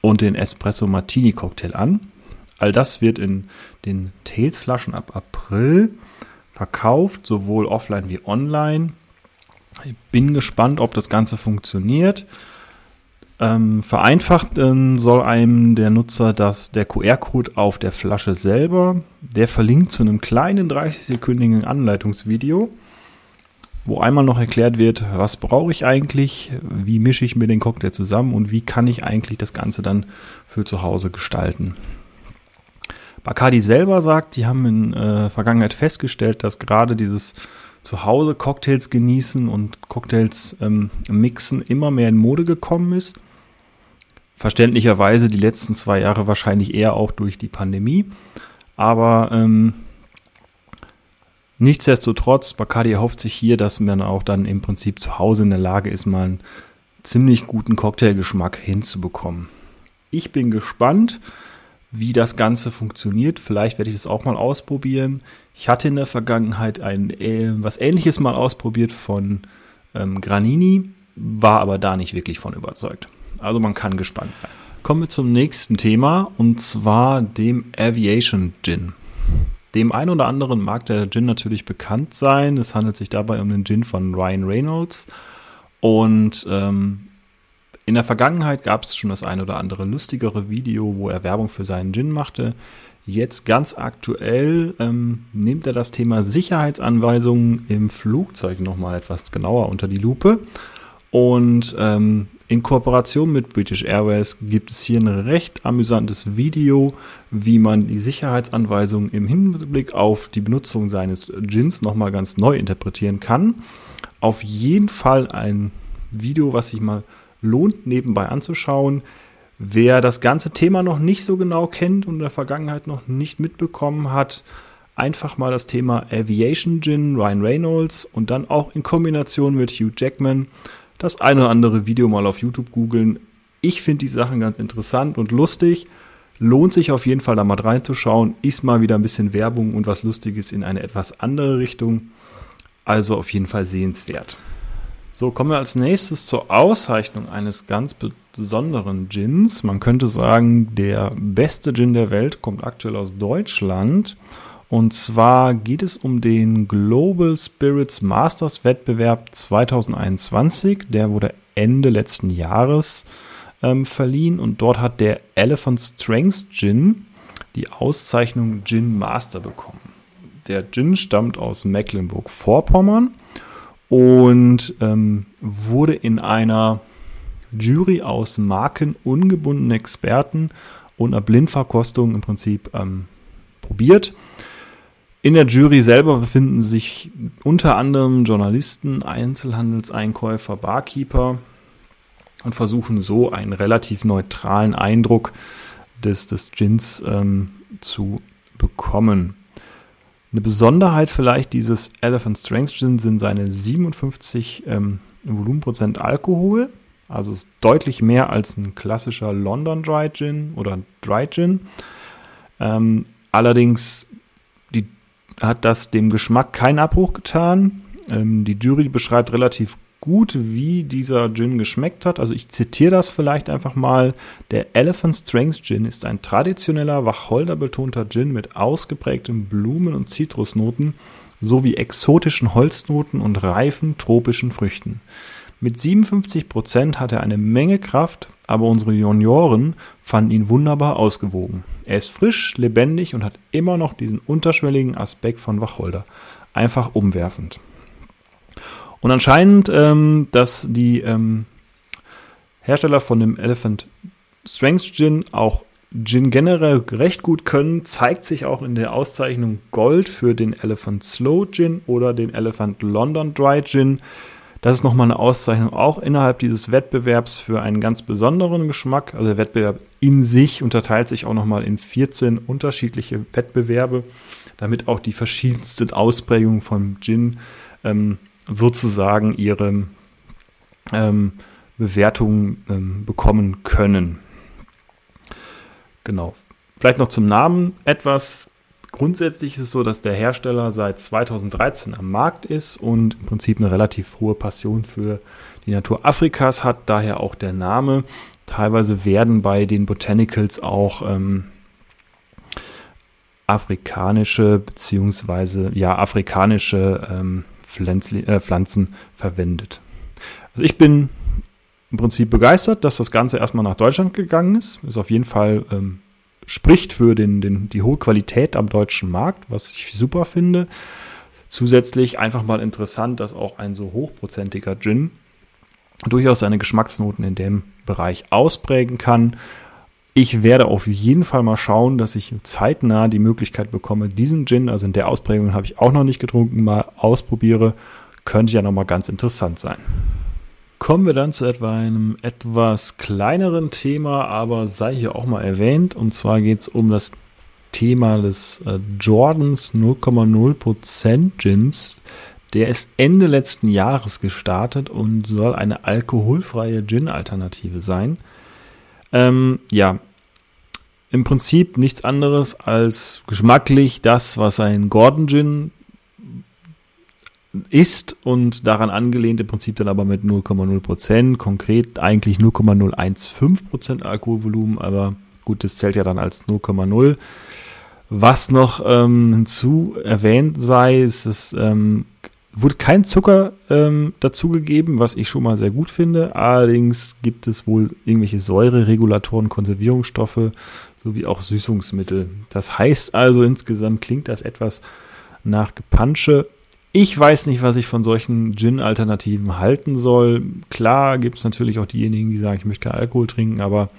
und den Espresso Martini Cocktail an. All das wird in den Tales Flaschen ab April verkauft, sowohl offline wie online. Ich bin gespannt, ob das Ganze funktioniert. Ähm, vereinfacht äh, soll einem der Nutzer das, der QR-Code auf der Flasche selber, der verlinkt zu einem kleinen 30-sekündigen Anleitungsvideo, wo einmal noch erklärt wird, was brauche ich eigentlich, wie mische ich mir den Cocktail zusammen und wie kann ich eigentlich das Ganze dann für zu Hause gestalten. Bacardi selber sagt, die haben in äh, Vergangenheit festgestellt, dass gerade dieses Zuhause Cocktails genießen und Cocktails ähm, mixen immer mehr in Mode gekommen ist Verständlicherweise die letzten zwei Jahre wahrscheinlich eher auch durch die Pandemie. Aber ähm, nichtsdestotrotz, Bacardi erhofft sich hier, dass man auch dann im Prinzip zu Hause in der Lage ist, mal einen ziemlich guten Cocktailgeschmack hinzubekommen. Ich bin gespannt, wie das Ganze funktioniert. Vielleicht werde ich das auch mal ausprobieren. Ich hatte in der Vergangenheit ein äh, was ähnliches mal ausprobiert von ähm, Granini, war aber da nicht wirklich von überzeugt. Also man kann gespannt sein. Kommen wir zum nächsten Thema und zwar dem Aviation Gin. Dem einen oder anderen mag der Gin natürlich bekannt sein. Es handelt sich dabei um den Gin von Ryan Reynolds. Und ähm, in der Vergangenheit gab es schon das ein oder andere lustigere Video, wo er Werbung für seinen Gin machte. Jetzt ganz aktuell ähm, nimmt er das Thema Sicherheitsanweisungen im Flugzeug nochmal etwas genauer unter die Lupe und ähm, in Kooperation mit British Airways gibt es hier ein recht amüsantes Video, wie man die Sicherheitsanweisungen im Hinblick auf die Benutzung seines Gins nochmal ganz neu interpretieren kann. Auf jeden Fall ein Video, was sich mal lohnt, nebenbei anzuschauen. Wer das ganze Thema noch nicht so genau kennt und in der Vergangenheit noch nicht mitbekommen hat, einfach mal das Thema Aviation Gin, Ryan Reynolds und dann auch in Kombination mit Hugh Jackman das eine oder andere Video mal auf YouTube googeln. Ich finde die Sachen ganz interessant und lustig. Lohnt sich auf jeden Fall da mal reinzuschauen. Ist mal wieder ein bisschen Werbung und was Lustiges in eine etwas andere Richtung. Also auf jeden Fall sehenswert. So, kommen wir als nächstes zur Auszeichnung eines ganz besonderen Gins. Man könnte sagen, der beste Gin der Welt kommt aktuell aus Deutschland. Und zwar geht es um den Global Spirits Masters Wettbewerb 2021. Der wurde Ende letzten Jahres ähm, verliehen und dort hat der Elephant Strength Gin die Auszeichnung Gin Master bekommen. Der Gin stammt aus Mecklenburg-Vorpommern und ähm, wurde in einer Jury aus markenungebundenen Experten und einer Blindverkostung im Prinzip ähm, probiert. In der Jury selber befinden sich unter anderem Journalisten, Einzelhandelseinkäufer, Barkeeper und versuchen so einen relativ neutralen Eindruck des, des Gins ähm, zu bekommen. Eine Besonderheit vielleicht dieses Elephant Strength Gin sind seine 57 ähm, Volumenprozent Alkohol. Also ist deutlich mehr als ein klassischer London Dry Gin oder Dry Gin. Ähm, allerdings hat das dem Geschmack keinen Abbruch getan. Ähm, die Jury beschreibt relativ gut, wie dieser Gin geschmeckt hat. Also ich zitiere das vielleicht einfach mal. Der Elephant Strength Gin ist ein traditioneller, wacholderbetonter Gin mit ausgeprägten Blumen- und Zitrusnoten sowie exotischen Holznoten und reifen tropischen Früchten. Mit 57 Prozent hat er eine Menge Kraft, aber unsere Junioren fanden ihn wunderbar ausgewogen. Er ist frisch, lebendig und hat immer noch diesen unterschwelligen Aspekt von Wacholder. Einfach umwerfend. Und anscheinend, ähm, dass die ähm, Hersteller von dem Elephant Strength Gin auch Gin generell recht gut können, zeigt sich auch in der Auszeichnung Gold für den Elephant Slow Gin oder den Elephant London Dry Gin. Das ist nochmal eine Auszeichnung auch innerhalb dieses Wettbewerbs für einen ganz besonderen Geschmack. Also der Wettbewerb in sich unterteilt sich auch nochmal in 14 unterschiedliche Wettbewerbe, damit auch die verschiedensten Ausprägungen vom Gin ähm, sozusagen ihre ähm, Bewertungen ähm, bekommen können. Genau. Vielleicht noch zum Namen etwas Grundsätzlich ist es so, dass der Hersteller seit 2013 am Markt ist und im Prinzip eine relativ hohe Passion für die Natur Afrikas hat, daher auch der Name. Teilweise werden bei den Botanicals auch ähm, afrikanische beziehungsweise ja afrikanische ähm, Pflanzli äh, Pflanzen verwendet. Also ich bin im Prinzip begeistert, dass das Ganze erstmal nach Deutschland gegangen ist. Ist auf jeden Fall ähm, spricht für den, den, die hohe Qualität am deutschen Markt, was ich super finde. Zusätzlich einfach mal interessant, dass auch ein so hochprozentiger Gin durchaus seine Geschmacksnoten in dem Bereich ausprägen kann. Ich werde auf jeden Fall mal schauen, dass ich zeitnah die Möglichkeit bekomme, diesen Gin, also in der Ausprägung habe ich auch noch nicht getrunken, mal ausprobiere. Könnte ja nochmal ganz interessant sein. Kommen wir dann zu etwa einem etwas kleineren Thema, aber sei hier auch mal erwähnt. Und zwar geht es um das Thema des äh, Jordans 0,0% Gins. Der ist Ende letzten Jahres gestartet und soll eine alkoholfreie Gin-Alternative sein. Ähm, ja, im Prinzip nichts anderes als geschmacklich das, was ein Gordon Gin ist und daran angelehnt im Prinzip dann aber mit 0,0% konkret eigentlich 0,015% Alkoholvolumen, aber gut, das zählt ja dann als 0,0. Was noch ähm, hinzu erwähnt sei, ist, es ähm, wurde kein Zucker ähm, dazugegeben, was ich schon mal sehr gut finde. Allerdings gibt es wohl irgendwelche Säureregulatoren, Konservierungsstoffe sowie auch Süßungsmittel. Das heißt also insgesamt klingt das etwas nach Gepansche ich weiß nicht, was ich von solchen Gin-Alternativen halten soll. Klar gibt es natürlich auch diejenigen, die sagen, ich möchte keinen Alkohol trinken, aber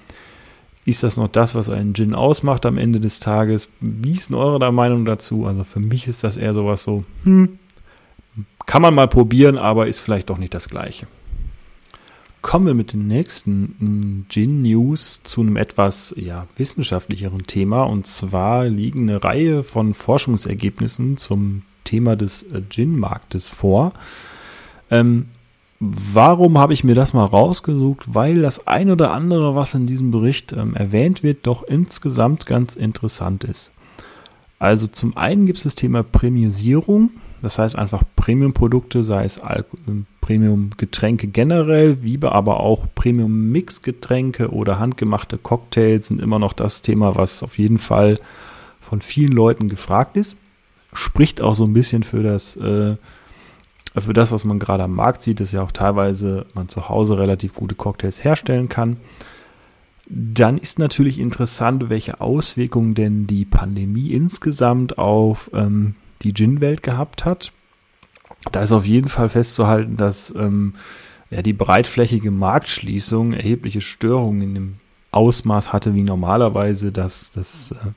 ist das noch das, was einen Gin ausmacht am Ende des Tages? Wie ist denn eure Meinung dazu? Also für mich ist das eher sowas so, hm, kann man mal probieren, aber ist vielleicht doch nicht das Gleiche. Kommen wir mit den nächsten hm, Gin-News zu einem etwas ja, wissenschaftlicheren Thema. Und zwar liegen eine Reihe von Forschungsergebnissen zum Thema des äh, Gin-Marktes vor. Ähm, warum habe ich mir das mal rausgesucht? Weil das ein oder andere, was in diesem Bericht ähm, erwähnt wird, doch insgesamt ganz interessant ist. Also zum einen gibt es das Thema Premiumierung, das heißt einfach Premium-Produkte, sei es äh, Premium-Getränke generell, wie aber auch Premium-Mix-Getränke oder handgemachte Cocktails sind immer noch das Thema, was auf jeden Fall von vielen Leuten gefragt ist spricht auch so ein bisschen für das, äh, für das, was man gerade am Markt sieht, dass ja auch teilweise man zu Hause relativ gute Cocktails herstellen kann. Dann ist natürlich interessant, welche Auswirkungen denn die Pandemie insgesamt auf ähm, die Gin-Welt gehabt hat. Da ist auf jeden Fall festzuhalten, dass ähm, ja, die breitflächige Marktschließung erhebliche Störungen in dem Ausmaß hatte, wie normalerweise das, das äh,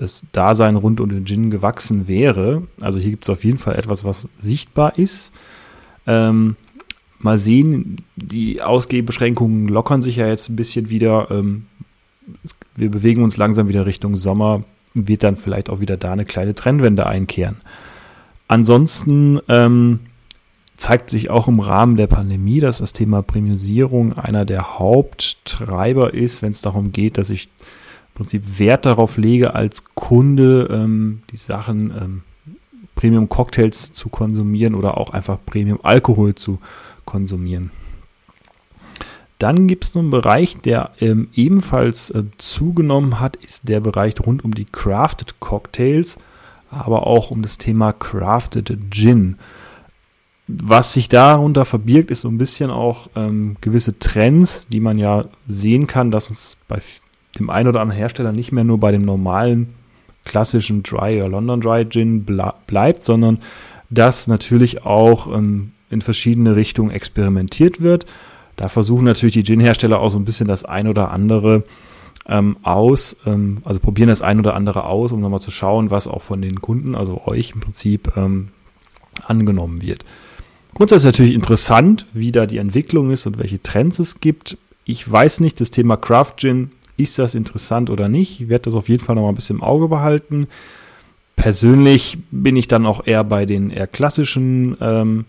das Dasein rund um den Gin gewachsen wäre. Also hier gibt es auf jeden Fall etwas, was sichtbar ist. Ähm, mal sehen, die Ausgehbeschränkungen lockern sich ja jetzt ein bisschen wieder. Ähm, wir bewegen uns langsam wieder Richtung Sommer, wird dann vielleicht auch wieder da eine kleine Trendwende einkehren. Ansonsten ähm, zeigt sich auch im Rahmen der Pandemie, dass das Thema Premiumisierung einer der Haupttreiber ist, wenn es darum geht, dass ich Prinzip Wert darauf lege, als Kunde ähm, die Sachen ähm, Premium Cocktails zu konsumieren oder auch einfach Premium Alkohol zu konsumieren. Dann gibt es einen Bereich, der ähm, ebenfalls äh, zugenommen hat, ist der Bereich rund um die Crafted Cocktails, aber auch um das Thema Crafted Gin. Was sich darunter verbirgt, ist so ein bisschen auch ähm, gewisse Trends, die man ja sehen kann, dass es bei dem einen oder anderen Hersteller nicht mehr nur bei dem normalen klassischen Dry oder London Dry Gin bleibt, sondern dass natürlich auch ähm, in verschiedene Richtungen experimentiert wird. Da versuchen natürlich die Gin-Hersteller auch so ein bisschen das ein oder andere ähm, aus, ähm, also probieren das ein oder andere aus, um nochmal zu schauen, was auch von den Kunden, also euch im Prinzip, ähm, angenommen wird. Grundsätzlich ist natürlich interessant, wie da die Entwicklung ist und welche Trends es gibt. Ich weiß nicht, das Thema Craft Gin ist das interessant oder nicht? Ich werde das auf jeden Fall noch mal ein bisschen im Auge behalten. Persönlich bin ich dann auch eher bei den eher klassischen ähm,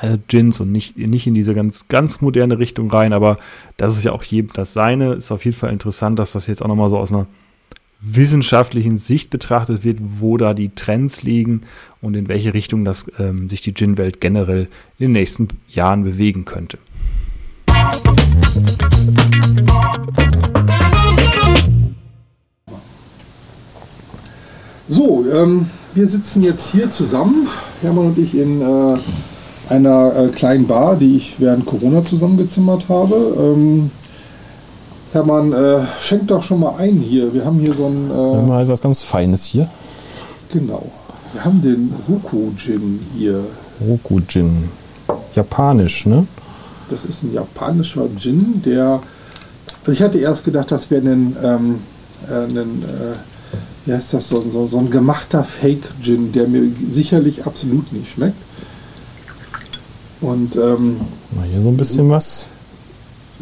äh, Gins und nicht, nicht in diese ganz, ganz moderne Richtung rein, aber das ist ja auch jedem das seine. Ist auf jeden Fall interessant, dass das jetzt auch nochmal so aus einer wissenschaftlichen Sicht betrachtet wird, wo da die Trends liegen und in welche Richtung das, ähm, sich die Gin-Welt generell in den nächsten Jahren bewegen könnte. So, ähm, wir sitzen jetzt hier zusammen, Hermann und ich, in äh, einer äh, kleinen Bar, die ich während Corona zusammengezimmert habe. Ähm, Hermann, äh, schenk doch schon mal ein hier. Wir haben hier so ein. Äh, mal etwas ganz Feines hier. Genau. Wir haben den Roku-Gin hier. Roku-Gin. Japanisch, ne? Das ist ein japanischer Gin, der. Also ich hatte erst gedacht, das wäre ein, ähm, äh, ein äh, wie heißt das, so, so, so ein gemachter Fake-Gin, der mir sicherlich absolut nicht schmeckt. Und ähm, mal hier so ein bisschen was.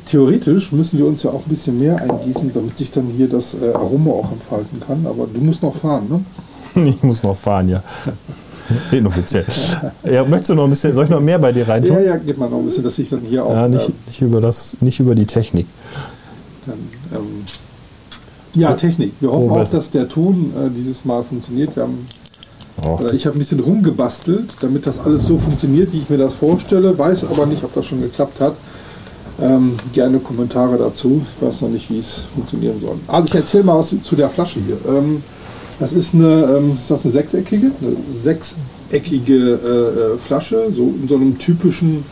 Theoretisch müssen wir uns ja auch ein bisschen mehr eingießen, damit sich dann hier das äh, Aroma auch entfalten kann. Aber du musst noch fahren, ne? [laughs] ich muss noch fahren, ja. [laughs] [laughs] Inoffiziell. Ja, möchtest du noch ein bisschen, soll ich noch mehr bei dir rein tun? Ja, ja, gib mal noch ein bisschen, dass ich dann hier auch. Ja, nicht, äh, nicht, über, das, nicht über die Technik. Dann, ähm, ja, Technik. Wir hoffen so auch, dass der Ton äh, dieses Mal funktioniert. Wir haben, oh, ich habe ein bisschen rumgebastelt, damit das alles so funktioniert, wie ich mir das vorstelle. Weiß aber nicht, ob das schon geklappt hat. Ähm, gerne Kommentare dazu. Ich weiß noch nicht, wie es funktionieren soll. Also ich erzähle mal was zu der Flasche hier. Ähm, das ist eine, ähm, ist das eine sechseckige? Eine sechseckige äh, äh Flasche, so in so einem typischen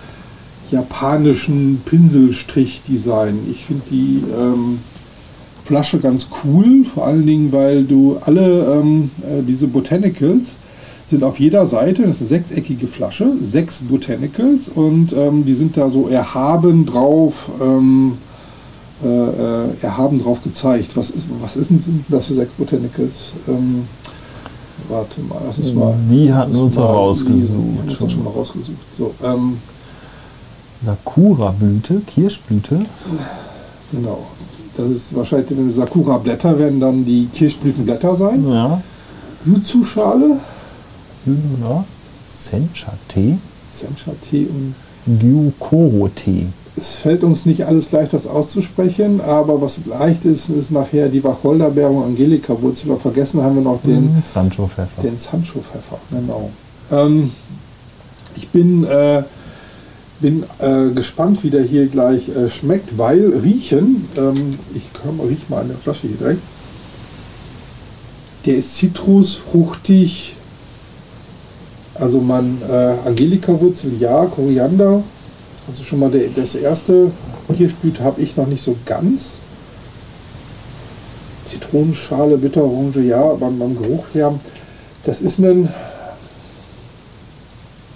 japanischen Pinselstrich-Design. Ich finde die ähm, Flasche ganz cool, vor allen Dingen, weil du alle ähm, äh, diese Botanicals sind auf jeder Seite, das ist eine sechseckige Flasche, sechs Botanicals und ähm, die sind da so erhaben drauf, ähm, äh, äh erhaben drauf gezeigt. Was ist, was ist denn das für sechs Botanicals? Ähm, warte mal, das ist mal. Die hatten uns noch rausgesucht. Die, die schon mal rausgesucht. So, ähm, Sakura-Blüte, Kirschblüte. Genau. Das ist wahrscheinlich, wenn Sakura-Blätter werden dann die Kirschblütenblätter sein. Ja. Jutsu-Schale. Ja. Sencha-Tee. Sencha-Tee und Gyukoro-Tee. Es fällt uns nicht alles leicht, das auszusprechen, aber was leicht ist, ist nachher die Wacholderbeere und Angelika-Wurzel. Vergessen haben wir noch den mhm, Sancho-Pfeffer. Den Sancho-Pfeffer, genau. Ähm, ich bin äh, bin äh, gespannt, wie der hier gleich äh, schmeckt, weil riechen, ähm, ich komm, riech mal an der Flasche hier direkt. Der ist Zitrus, fruchtig, also man äh, Angelika-Wurzel, ja, Koriander, also schon mal der, das erste Kirschblüte habe ich noch nicht so ganz. Zitronenschale, Bitterorange, ja, aber beim Geruch her, das ist ein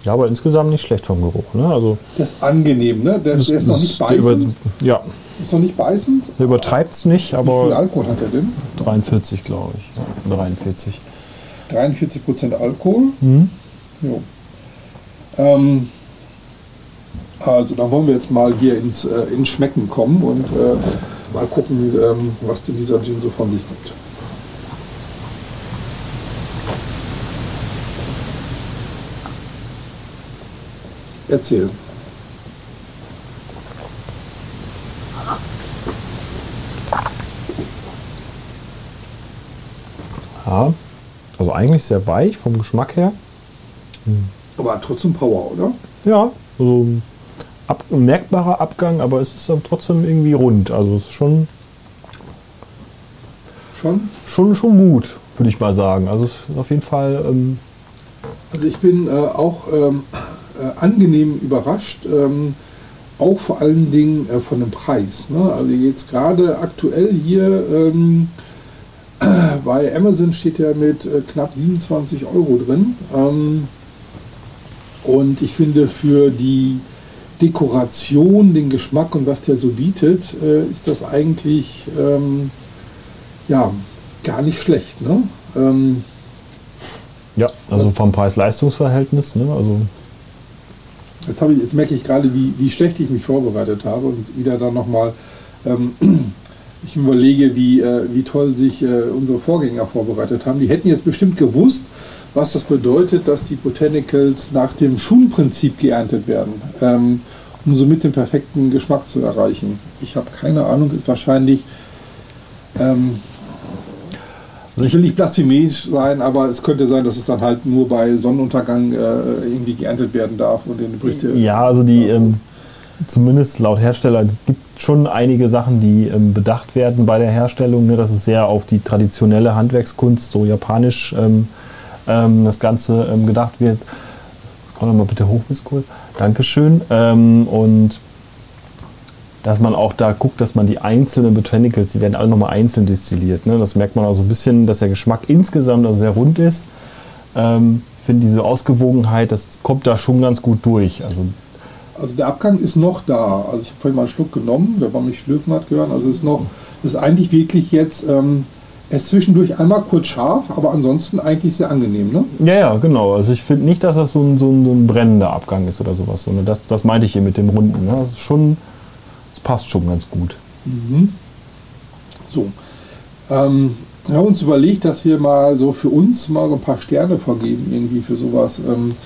ja, aber insgesamt nicht schlecht vom Geruch. Ne? Also das ist angenehm, ne? Der, das, der ist noch nicht beißend. Über, ja. Ist noch nicht beißend. Der übertreibt es nicht, aber. Wie viel Alkohol hat er denn? 43, glaube ich. 43. 43 Prozent Alkohol. Mhm. Jo. Ähm, also, dann wollen wir jetzt mal hier ins, äh, ins Schmecken kommen und äh, mal gucken, ähm, was denn dieser Gin so von sich gibt. erzählen. Ja, also eigentlich sehr weich vom Geschmack her. Aber trotzdem Power, oder? Ja, also ab, merkbarer Abgang, aber es ist dann trotzdem irgendwie rund. Also es ist schon. Schon? Schon, schon Mut, würde ich mal sagen. Also es ist auf jeden Fall. Ähm also ich bin äh, auch ähm, äh, angenehm überrascht. Ähm, auch vor allen Dingen äh, von dem Preis. Ne? Also jetzt gerade aktuell hier ähm, [clears throat] bei Amazon steht ja mit äh, knapp 27 Euro drin. Ähm, und ich finde für die Dekoration, den Geschmack und was der so bietet, äh, ist das eigentlich ähm, ja gar nicht schlecht. Ne? Ähm, ja, also vom Preis-Leistungs-Verhältnis. Ne? Also Jetzt, ich, jetzt merke ich gerade, wie, wie schlecht ich mich vorbereitet habe und wieder dann nochmal, ähm, [clears throat] ich überlege, wie, äh, wie toll sich äh, unsere Vorgänger vorbereitet haben. Die hätten jetzt bestimmt gewusst, was das bedeutet, dass die Botanicals nach dem Schunprinzip geerntet werden, ähm, um somit den perfekten Geschmack zu erreichen. Ich habe keine Ahnung, ist wahrscheinlich. Ähm, Also ich will nicht blasphemisch sein, aber es könnte sein, dass es dann halt nur bei Sonnenuntergang äh, irgendwie geerntet werden darf und in die Früchte. Ja, also die, ähm, zumindest laut Hersteller, es gibt schon einige Sachen, die ähm, bedacht werden bei der Herstellung. Ne? Das ist sehr auf die traditionelle Handwerkskunst, so japanisch, ähm, ähm, das Ganze ähm, gedacht wird. Komm mal bitte hoch, Miss Kohl. Dankeschön. Ähm, und dass man auch da guckt, dass man die einzelnen Botanicals, die werden alle nochmal einzeln destilliert. Ne? Das merkt man auch so ein bisschen, dass der Geschmack insgesamt also sehr rund ist. Ähm, finde diese Ausgewogenheit, das kommt da schon ganz gut durch. Also Also der Abgang ist noch da. Also ich habe vorhin mal einen Schluck genommen, wer bei mich schlürfen hat gehört. Also es ist noch, ist eigentlich wirklich jetzt, ähm, er ist zwischendurch einmal kurz scharf, aber ansonsten eigentlich sehr angenehm, ne? Ja, ja, genau. Also ich finde nicht, dass das so ein, so, ein, so ein brennender Abgang ist oder sowas. sondern Das, das meinte ich hier mit dem Runden. Ne? Das ist schon, das passt schon ganz gut. So. Ähm, wir haben uns überlegt, dass wir mal so für uns mal so ein paar Sterne vergeben, irgendwie für sowas, ähm,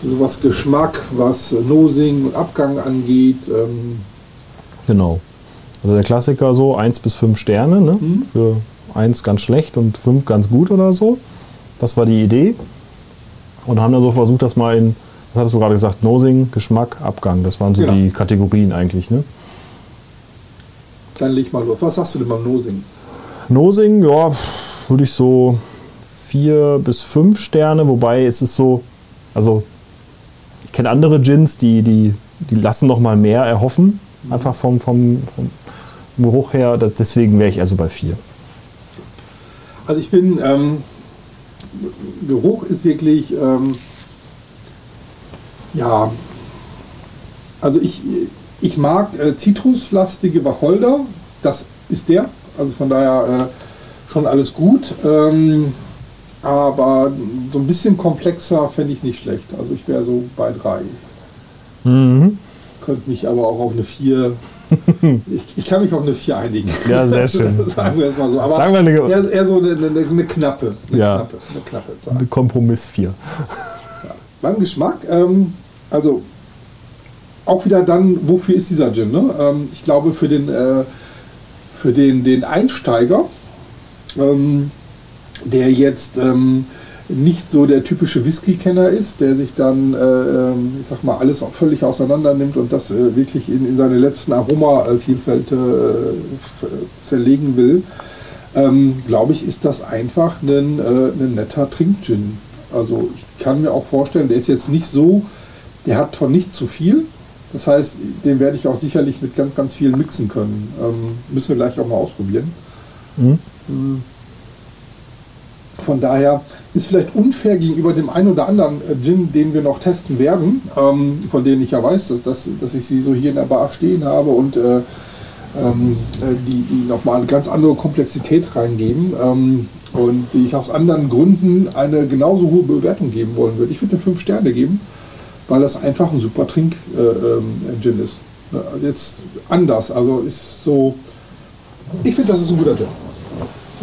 für sowas Geschmack, was Nosing und Abgang angeht. Ähm, Genau. Also der Klassiker so 1 bis 5 Sterne. Ne? Für 1 ganz schlecht und 5 ganz gut oder so. Das war die Idee. Und haben dann so versucht, das mal in, was hattest du gerade gesagt, Nosing, Geschmack, Abgang. Das waren so Genau. die Kategorien eigentlich. Ne? dann leg mal los. Was sagst du denn beim Nosing? Nosing, ja, würde ich so vier bis fünf Sterne, wobei es ist so, also ich kenne andere Gins, die, die, die lassen noch mal mehr erhoffen, einfach vom, vom, vom Geruch her. Das, deswegen wäre ich eher so bei vier. Also ich bin, ähm, Geruch ist wirklich, ähm, ja, also ich, ich mag äh, zitruslastige Wacholder, das ist der, also von daher äh, schon alles gut, ähm, aber so ein bisschen komplexer fände ich nicht schlecht, also ich wäre so bei drei. Mhm. Könnte mich aber auch auf eine vier, [laughs] ich, ich kann mich auf eine vier einigen. Ja, sehr [laughs] schön. Sagen wir es mal so, aber Sagen wir eine- eher, eher so eine, eine, eine knappe, eine Ja. knappe, eine knappe Zahl. Kompromiss vier. Beim Geschmack, ähm, also auch wieder dann, wofür ist dieser Gin? Ne? Ähm, ich glaube, für den, äh, für den, den Einsteiger, ähm, der jetzt ähm, nicht so der typische Whisky-Kenner ist, der sich dann, äh, ähm, ich sag mal, alles auch völlig auseinander nimmt und das äh, wirklich in, in seine letzten Aromavielfalt äh, zerlegen will, ähm, glaube ich, ist das einfach ein, äh, ein netter Trinkgin. Also ich kann mir auch vorstellen, der ist jetzt nicht so, der hat von nicht zu viel. Das heißt, den werde ich auch sicherlich mit ganz, ganz viel mixen können. Ähm, müssen wir gleich auch mal ausprobieren. Mhm. Mm. Von daher ist vielleicht unfair gegenüber dem einen oder anderen äh, Gin, den wir noch testen werden, ähm, von denen ich ja weiß, dass, dass, dass ich sie so hier in der Bar stehen habe und äh, ähm, äh, die, die nochmal eine ganz andere Komplexität reingeben ähm, und die ich aus anderen Gründen eine genauso hohe Bewertung geben wollen würde. Ich würde fünf Sterne geben, weil das einfach ein super Trink-Gin äh, ähm, ist. Also Jetzt anders, also ist so. Ich finde, das ist ein guter Gin.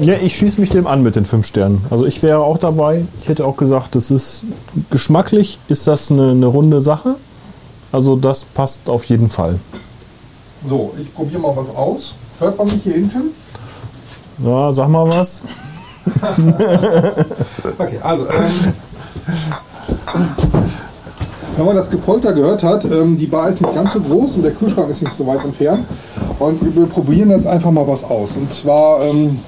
Ja, ich schieße mich dem an mit den fünf Sternen. Also ich wäre auch dabei. Ich hätte auch gesagt, das ist geschmacklich ist das eine, eine runde Sache. Also das passt auf jeden Fall. So, ich probiere mal was aus. Hört man mich hier hinten? Ja, sag mal was. [laughs] Okay, also. Ähm, wenn man das Gepolter gehört hat, ähm, die Bar ist nicht ganz so groß und der Kühlschrank ist nicht so weit entfernt. Und wir probieren jetzt einfach mal was aus. Und zwar, ähm,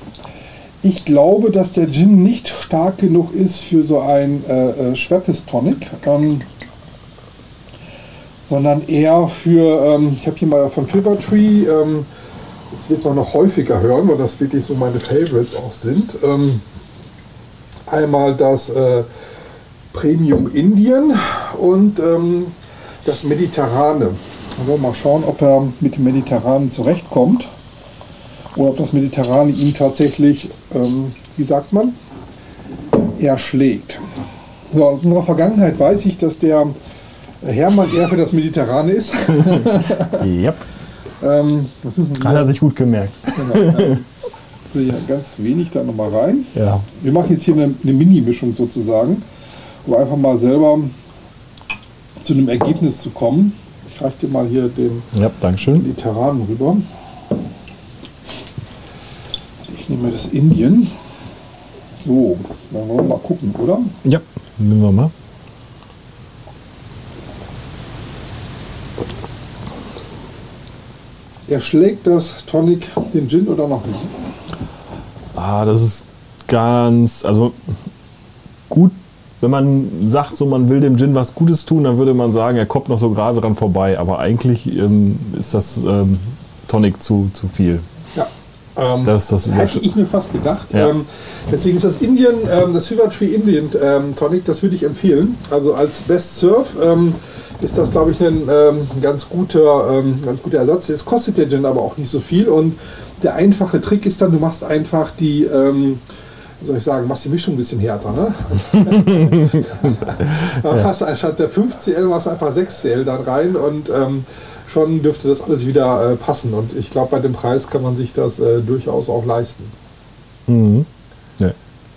ich glaube, dass der Gin nicht stark genug ist für so ein äh, äh, Schweppes Tonic. Ähm, sondern eher für, ähm, ich habe hier mal von Filber Tree, ähm, das wird man noch häufiger hören, weil das wirklich so meine Favorites auch sind. Ähm, einmal das äh, Premium Indien und ähm, das Mediterrane. Wollen mal schauen, ob er mit dem Mediterranen zurechtkommt oder ob das Mediterrane ihn tatsächlich, ähm, wie sagt man, erschlägt. So, aus unserer Vergangenheit weiß ich, dass der Hermann eher für das Mediterrane ist. [laughs] Yep. ähm, Hat er sich gut gemerkt. so [laughs] hier ganz wenig da nochmal rein. Ja. Wir machen jetzt hier eine, eine Mini-Mischung sozusagen, um einfach mal selber zu einem Ergebnis zu kommen. Ich reiche dir mal hier den Ja. Mediterranen rüber. Ich nehme das Indien. So, dann wollen wir mal gucken, oder? Ja, nehmen wir mal. Erschlägt das Tonic den Gin oder noch nicht? Ah, das ist ganz, also gut, wenn man sagt, so man will dem Gin was Gutes tun, dann würde man sagen, er kommt noch so gerade dran vorbei. Aber eigentlich ähm, ist das ähm, Tonic zu, zu viel. Ja. Ähm, Das- das hätte ich mir fast gedacht. Ja. Ähm, deswegen ist das Indian, ähm, das Silver Tree Indian ähm, Tonic, das würde ich empfehlen. Also als Best Surf ähm, ist das, glaube ich, ein ähm, ganz, guter, ganz guter Ersatz. Jetzt kostet der Gin aber auch nicht so viel und der einfache Trick ist dann, du machst einfach die, soll ich sagen, machst die Mischung ein bisschen härter. Ne? [laughs] [laughs] dann hast anstatt der 5cl machst du einfach 6cl dann rein und ähm, schon dürfte das alles wieder äh, passen. Und ich glaube, bei dem Preis kann man sich das äh, durchaus auch leisten. Mhm. Ja.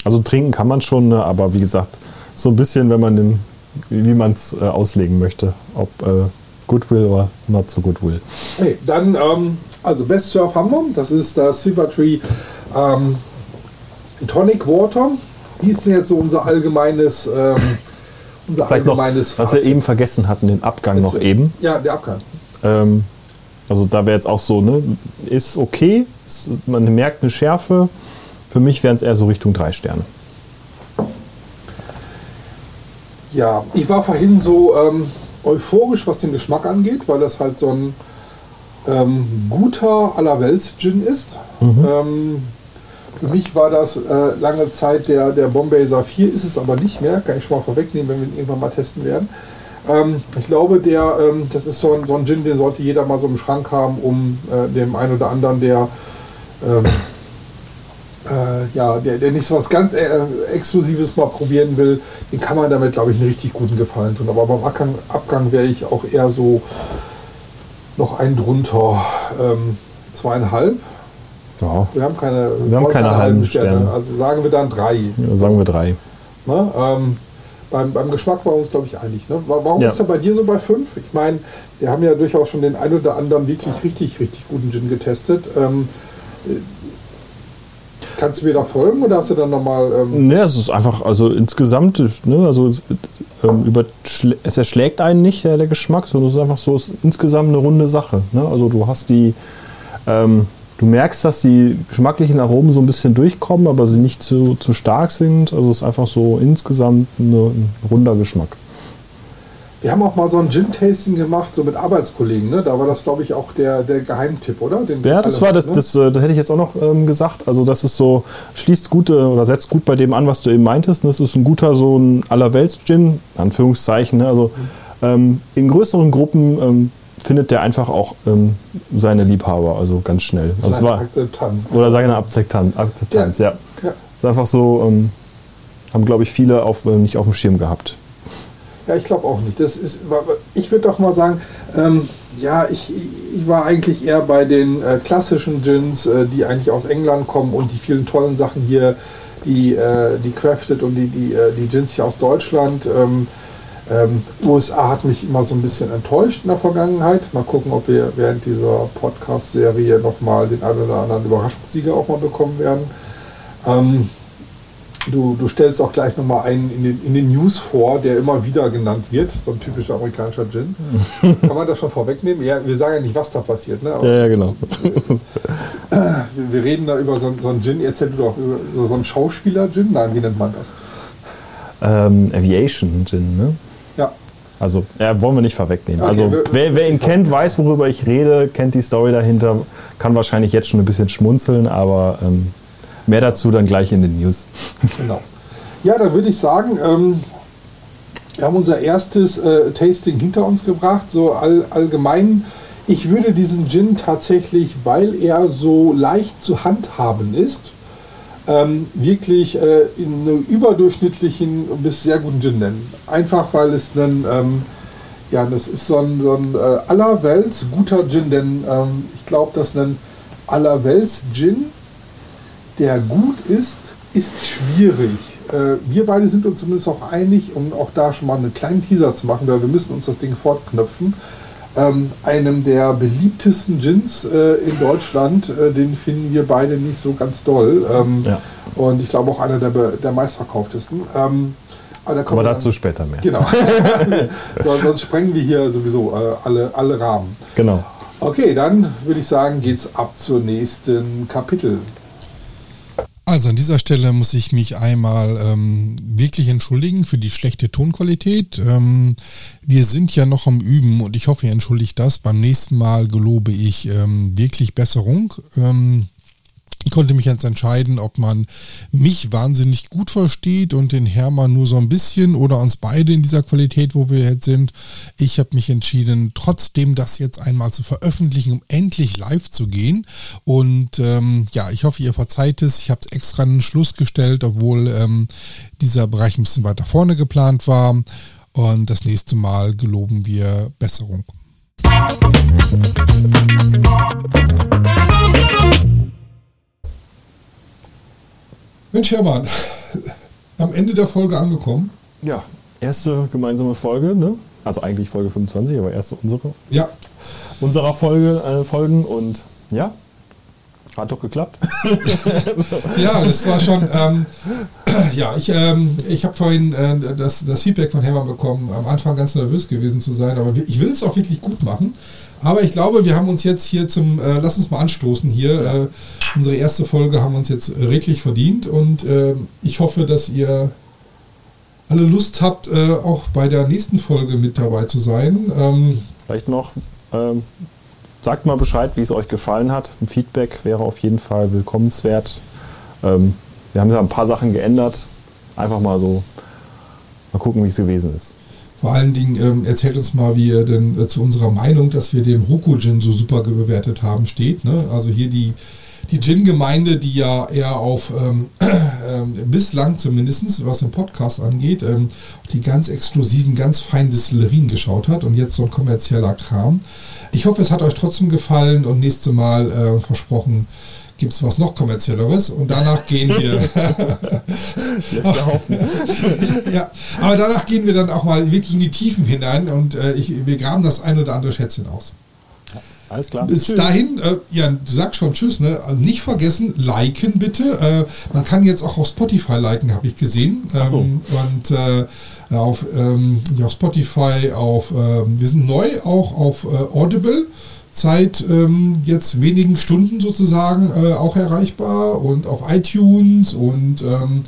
Also trinken kann man schon, ne, aber wie gesagt, so ein bisschen, wenn man den, wie man es äh, auslegen möchte. Ob äh, Goodwill oder not so Goodwill. Okay, dann, ähm, also Best Surf haben wir. Das ist das Silver Tree ähm, Tonic Water. Wie ist denn jetzt so unser allgemeines, ähm, unser Vielleicht noch, allgemeines was wir eben vergessen hatten, den Abgang noch Erzähl. eben. Ja, der Abgang. Ähm, also da wäre jetzt auch so, ne, ist okay, ist, man merkt eine Schärfe. Für mich wären es eher so Richtung drei Sterne. Ja, ich war vorhin so ähm, euphorisch, was den Geschmack angeht, weil das halt so ein ähm, guter Allerwelts-Gin ist. Ähm, für mich war das äh, lange Zeit der, der Bombay Saphir, ist es aber nicht mehr, kann ich schon mal vorwegnehmen, wenn wir ihn irgendwann mal testen werden. Ähm, ich glaube, der, ähm, das ist so ein, so ein Gin, den sollte jeder mal so im Schrank haben, um äh, dem einen oder anderen, der ähm, äh, ja, der, der nicht so was ganz äh, Exklusives mal probieren will, den kann man damit, glaube ich, einen richtig guten Gefallen tun. Aber beim Abgang, Abgang wäre ich auch eher so noch einen drunter, ähm, zweieinhalb. Ja, Wir haben keine, Wir haben keine halben Sterne. Also sagen wir dann drei. sagen wir drei. Ne? Ähm, beim, beim Geschmack waren wir uns, glaube ich, einig. Ne? Wa- Warum Ja. ist er bei dir so bei fünf? Ich meine, wir haben ja durchaus schon den ein oder anderen wirklich richtig, richtig guten Gin getestet. Ähm, äh, kannst du mir da folgen oder hast du dann nochmal... Ähm, Ne, es ist einfach, also insgesamt, ne, also es, ähm, überschlä- es erschlägt einen nicht der, der Geschmack, sondern es ist einfach so, es ist insgesamt eine runde Sache. Ne? Also du hast die, ähm, du merkst, dass die geschmacklichen Aromen so ein bisschen durchkommen, aber sie nicht zu, zu stark sind. Also es ist einfach so insgesamt eine, ein runder Geschmack. Wir haben auch mal so ein Gin-Tasting gemacht, so mit Arbeitskollegen. Ne? Da war das, glaube ich, auch der, der Geheimtipp, oder? Den Ja, das war das, ne? das, äh, das hätte ich jetzt auch noch ähm, gesagt. Also das ist so, schließt gut oder setzt gut bei dem an, was du eben meintest. Und Das ist ein guter, so ein Allerwelts-Gin, Anführungszeichen. Ne? Also ähm, in größeren Gruppen ähm, findet der einfach auch ähm, seine Liebhaber, also ganz schnell. Also Seine war, Akzeptanz. oder seine Akzeptanz, Akzeptanz ja. Ja. ist einfach so, ähm, haben glaube ich viele auf, äh, nicht auf dem Schirm gehabt. Ja, ich glaube auch nicht. Das ist, ich würde doch mal sagen, ähm, ja, ich, ich war eigentlich eher bei den äh, klassischen Gins, äh, die eigentlich aus England kommen und die vielen tollen Sachen hier, die, äh, die Crafted und die, die, äh, die Gins hier aus Deutschland. Ähm, ähm, USA hat mich immer so ein bisschen enttäuscht in der Vergangenheit. Mal gucken, ob wir während dieser Podcast-Serie nochmal den einen oder anderen Überraschungssieger auch mal bekommen werden. Ähm, Du, du stellst auch gleich nochmal einen in den, in den News vor, der immer wieder genannt wird, so ein typischer amerikanischer Gin. [laughs] Kann man das schon vorwegnehmen? Ja, wir sagen ja nicht, was da passiert. Ne? Ja, ja, genau. wir, [laughs] wir reden da über so, so einen Gin. Erzähl du doch über so, so einen Schauspieler-Gin. Nein, wie nennt man das? ähm, Aviation Gin, ne? Also, ja, wollen wir nicht vorwegnehmen. Okay, also, wer, wer ihn kennt, weiß, worüber ich rede, kennt die Story dahinter, kann wahrscheinlich jetzt schon ein bisschen schmunzeln, aber ähm, mehr dazu dann gleich in den News. genau. Ja, dann würde ich sagen, ähm, wir haben unser erstes äh, Tasting hinter uns gebracht. So all, allgemein, ich würde diesen Gin tatsächlich, weil er so leicht zu handhaben ist, ähm, wirklich äh, in einem überdurchschnittlichen bis sehr guten Gin nennen. Einfach weil es ein, ähm, ja, das ist so ein, so ein äh, allerwelts guter Gin, denn ähm, ich glaube, dass ein allerwelts Gin, der gut ist, ist schwierig. Äh, wir beide sind uns zumindest auch einig, um auch da schon mal einen kleinen Teaser zu machen, weil wir müssen uns das Ding fortknöpfen. Ähm, einem der beliebtesten Gins äh, in Deutschland. Äh, den finden wir beide nicht so ganz doll. Ähm, ja. Und ich glaube auch einer der, der meistverkauftesten. Ähm, aber, aber dazu dann, später mehr. Genau. [laughs] sonst sprengen wir hier sowieso äh, alle, alle Rahmen. Genau. Okay, dann würde ich sagen, geht's ab zur nächsten Kapitel. Also an dieser Stelle muss ich mich einmal ähm, wirklich entschuldigen für die schlechte Tonqualität. Ähm, wir sind ja noch am Üben und ich hoffe, ihr entschuldigt das. Beim nächsten Mal gelobe ich ähm, wirklich Besserung. Ähm, ich konnte mich jetzt entscheiden, ob man mich wahnsinnig gut versteht und den Hermann nur so ein bisschen oder uns beide in dieser Qualität, wo wir jetzt sind. Ich habe mich entschieden, trotzdem das jetzt einmal zu veröffentlichen, um endlich live zu gehen. Und ähm, ja, ich hoffe, ihr verzeiht es. Ich habe es extra in den Schluss gestellt, obwohl ähm, dieser Bereich ein bisschen weiter vorne geplant war. Und das nächste Mal geloben wir Besserung. Mensch, Hermann, am Ende der Folge angekommen. Ja, erste gemeinsame Folge, ne? Also eigentlich Folge 25, aber erste unsere. Ja. Unserer Folge, äh, Folgen und ja, hat doch geklappt. [laughs] ja, das war schon. Ähm, [clears throat] ja, ich, ähm, ich habe vorhin äh, das, das Feedback von Hermann bekommen, am Anfang ganz nervös gewesen zu sein, aber ich will es auch wirklich gut machen. Aber ich glaube, wir haben uns jetzt hier zum, äh, lass uns mal anstoßen hier. Äh, unsere erste Folge haben wir uns jetzt redlich verdient und äh, ich hoffe, dass ihr alle Lust habt, äh, auch bei der nächsten Folge mit dabei zu sein. Ähm, Vielleicht noch, ähm, sagt mal Bescheid, wie es euch gefallen hat. Ein Feedback wäre auf jeden Fall willkommenswert. Ähm, wir haben ja ein paar Sachen geändert. Einfach mal so, mal gucken, wie es gewesen ist. Vor allen Dingen ähm, erzählt uns mal, wie ihr denn äh, zu unserer Meinung, dass wir den Roku-Gin so super bewertet haben, steht. Ne? Also hier die, die Gin-Gemeinde, die ja eher auf, ähm, [clears throat] äh, bislang zumindest, was den Podcast angeht, ähm, die ganz exklusiven, ganz feinen Distillerien geschaut hat und jetzt so ein kommerzieller Kram. Ich hoffe, es hat euch trotzdem gefallen und nächstes Mal äh, versprochen, gibt es was noch kommerzielleres und danach gehen wir. [laughs] [laughs] ja, aber danach gehen wir dann auch mal wirklich in die Tiefen hinein und äh, ich, wir graben das ein oder andere Schätzchen aus. alles klar. Bis tschüss. dahin, äh, ja, du sagst schon Tschüss, ne? Also nicht vergessen, liken bitte. Äh, man kann jetzt auch auf Spotify liken, habe ich gesehen. Ähm, so. Und äh, auf, ähm, auf Spotify, auf, ähm, wir sind neu auch auf äh, Audible seit ähm, jetzt wenigen Stunden sozusagen äh, auch erreichbar und auf iTunes und ähm,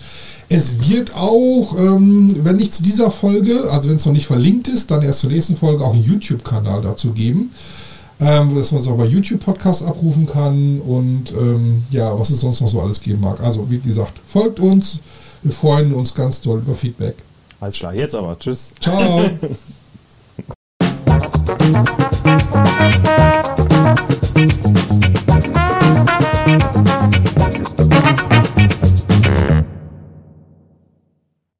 es wird auch, ähm, wenn nicht zu dieser Folge, also wenn es noch nicht verlinkt ist, dann erst zur nächsten Folge auch einen YouTube-Kanal dazu geben, ähm, dass man es auch bei YouTube-Podcasts abrufen kann und ähm, ja, was es sonst noch so alles geben mag. Also wie gesagt, folgt uns, wir freuen uns ganz doll über Feedback. Alles klar, jetzt aber. Tschüss. Ciao. [laughs]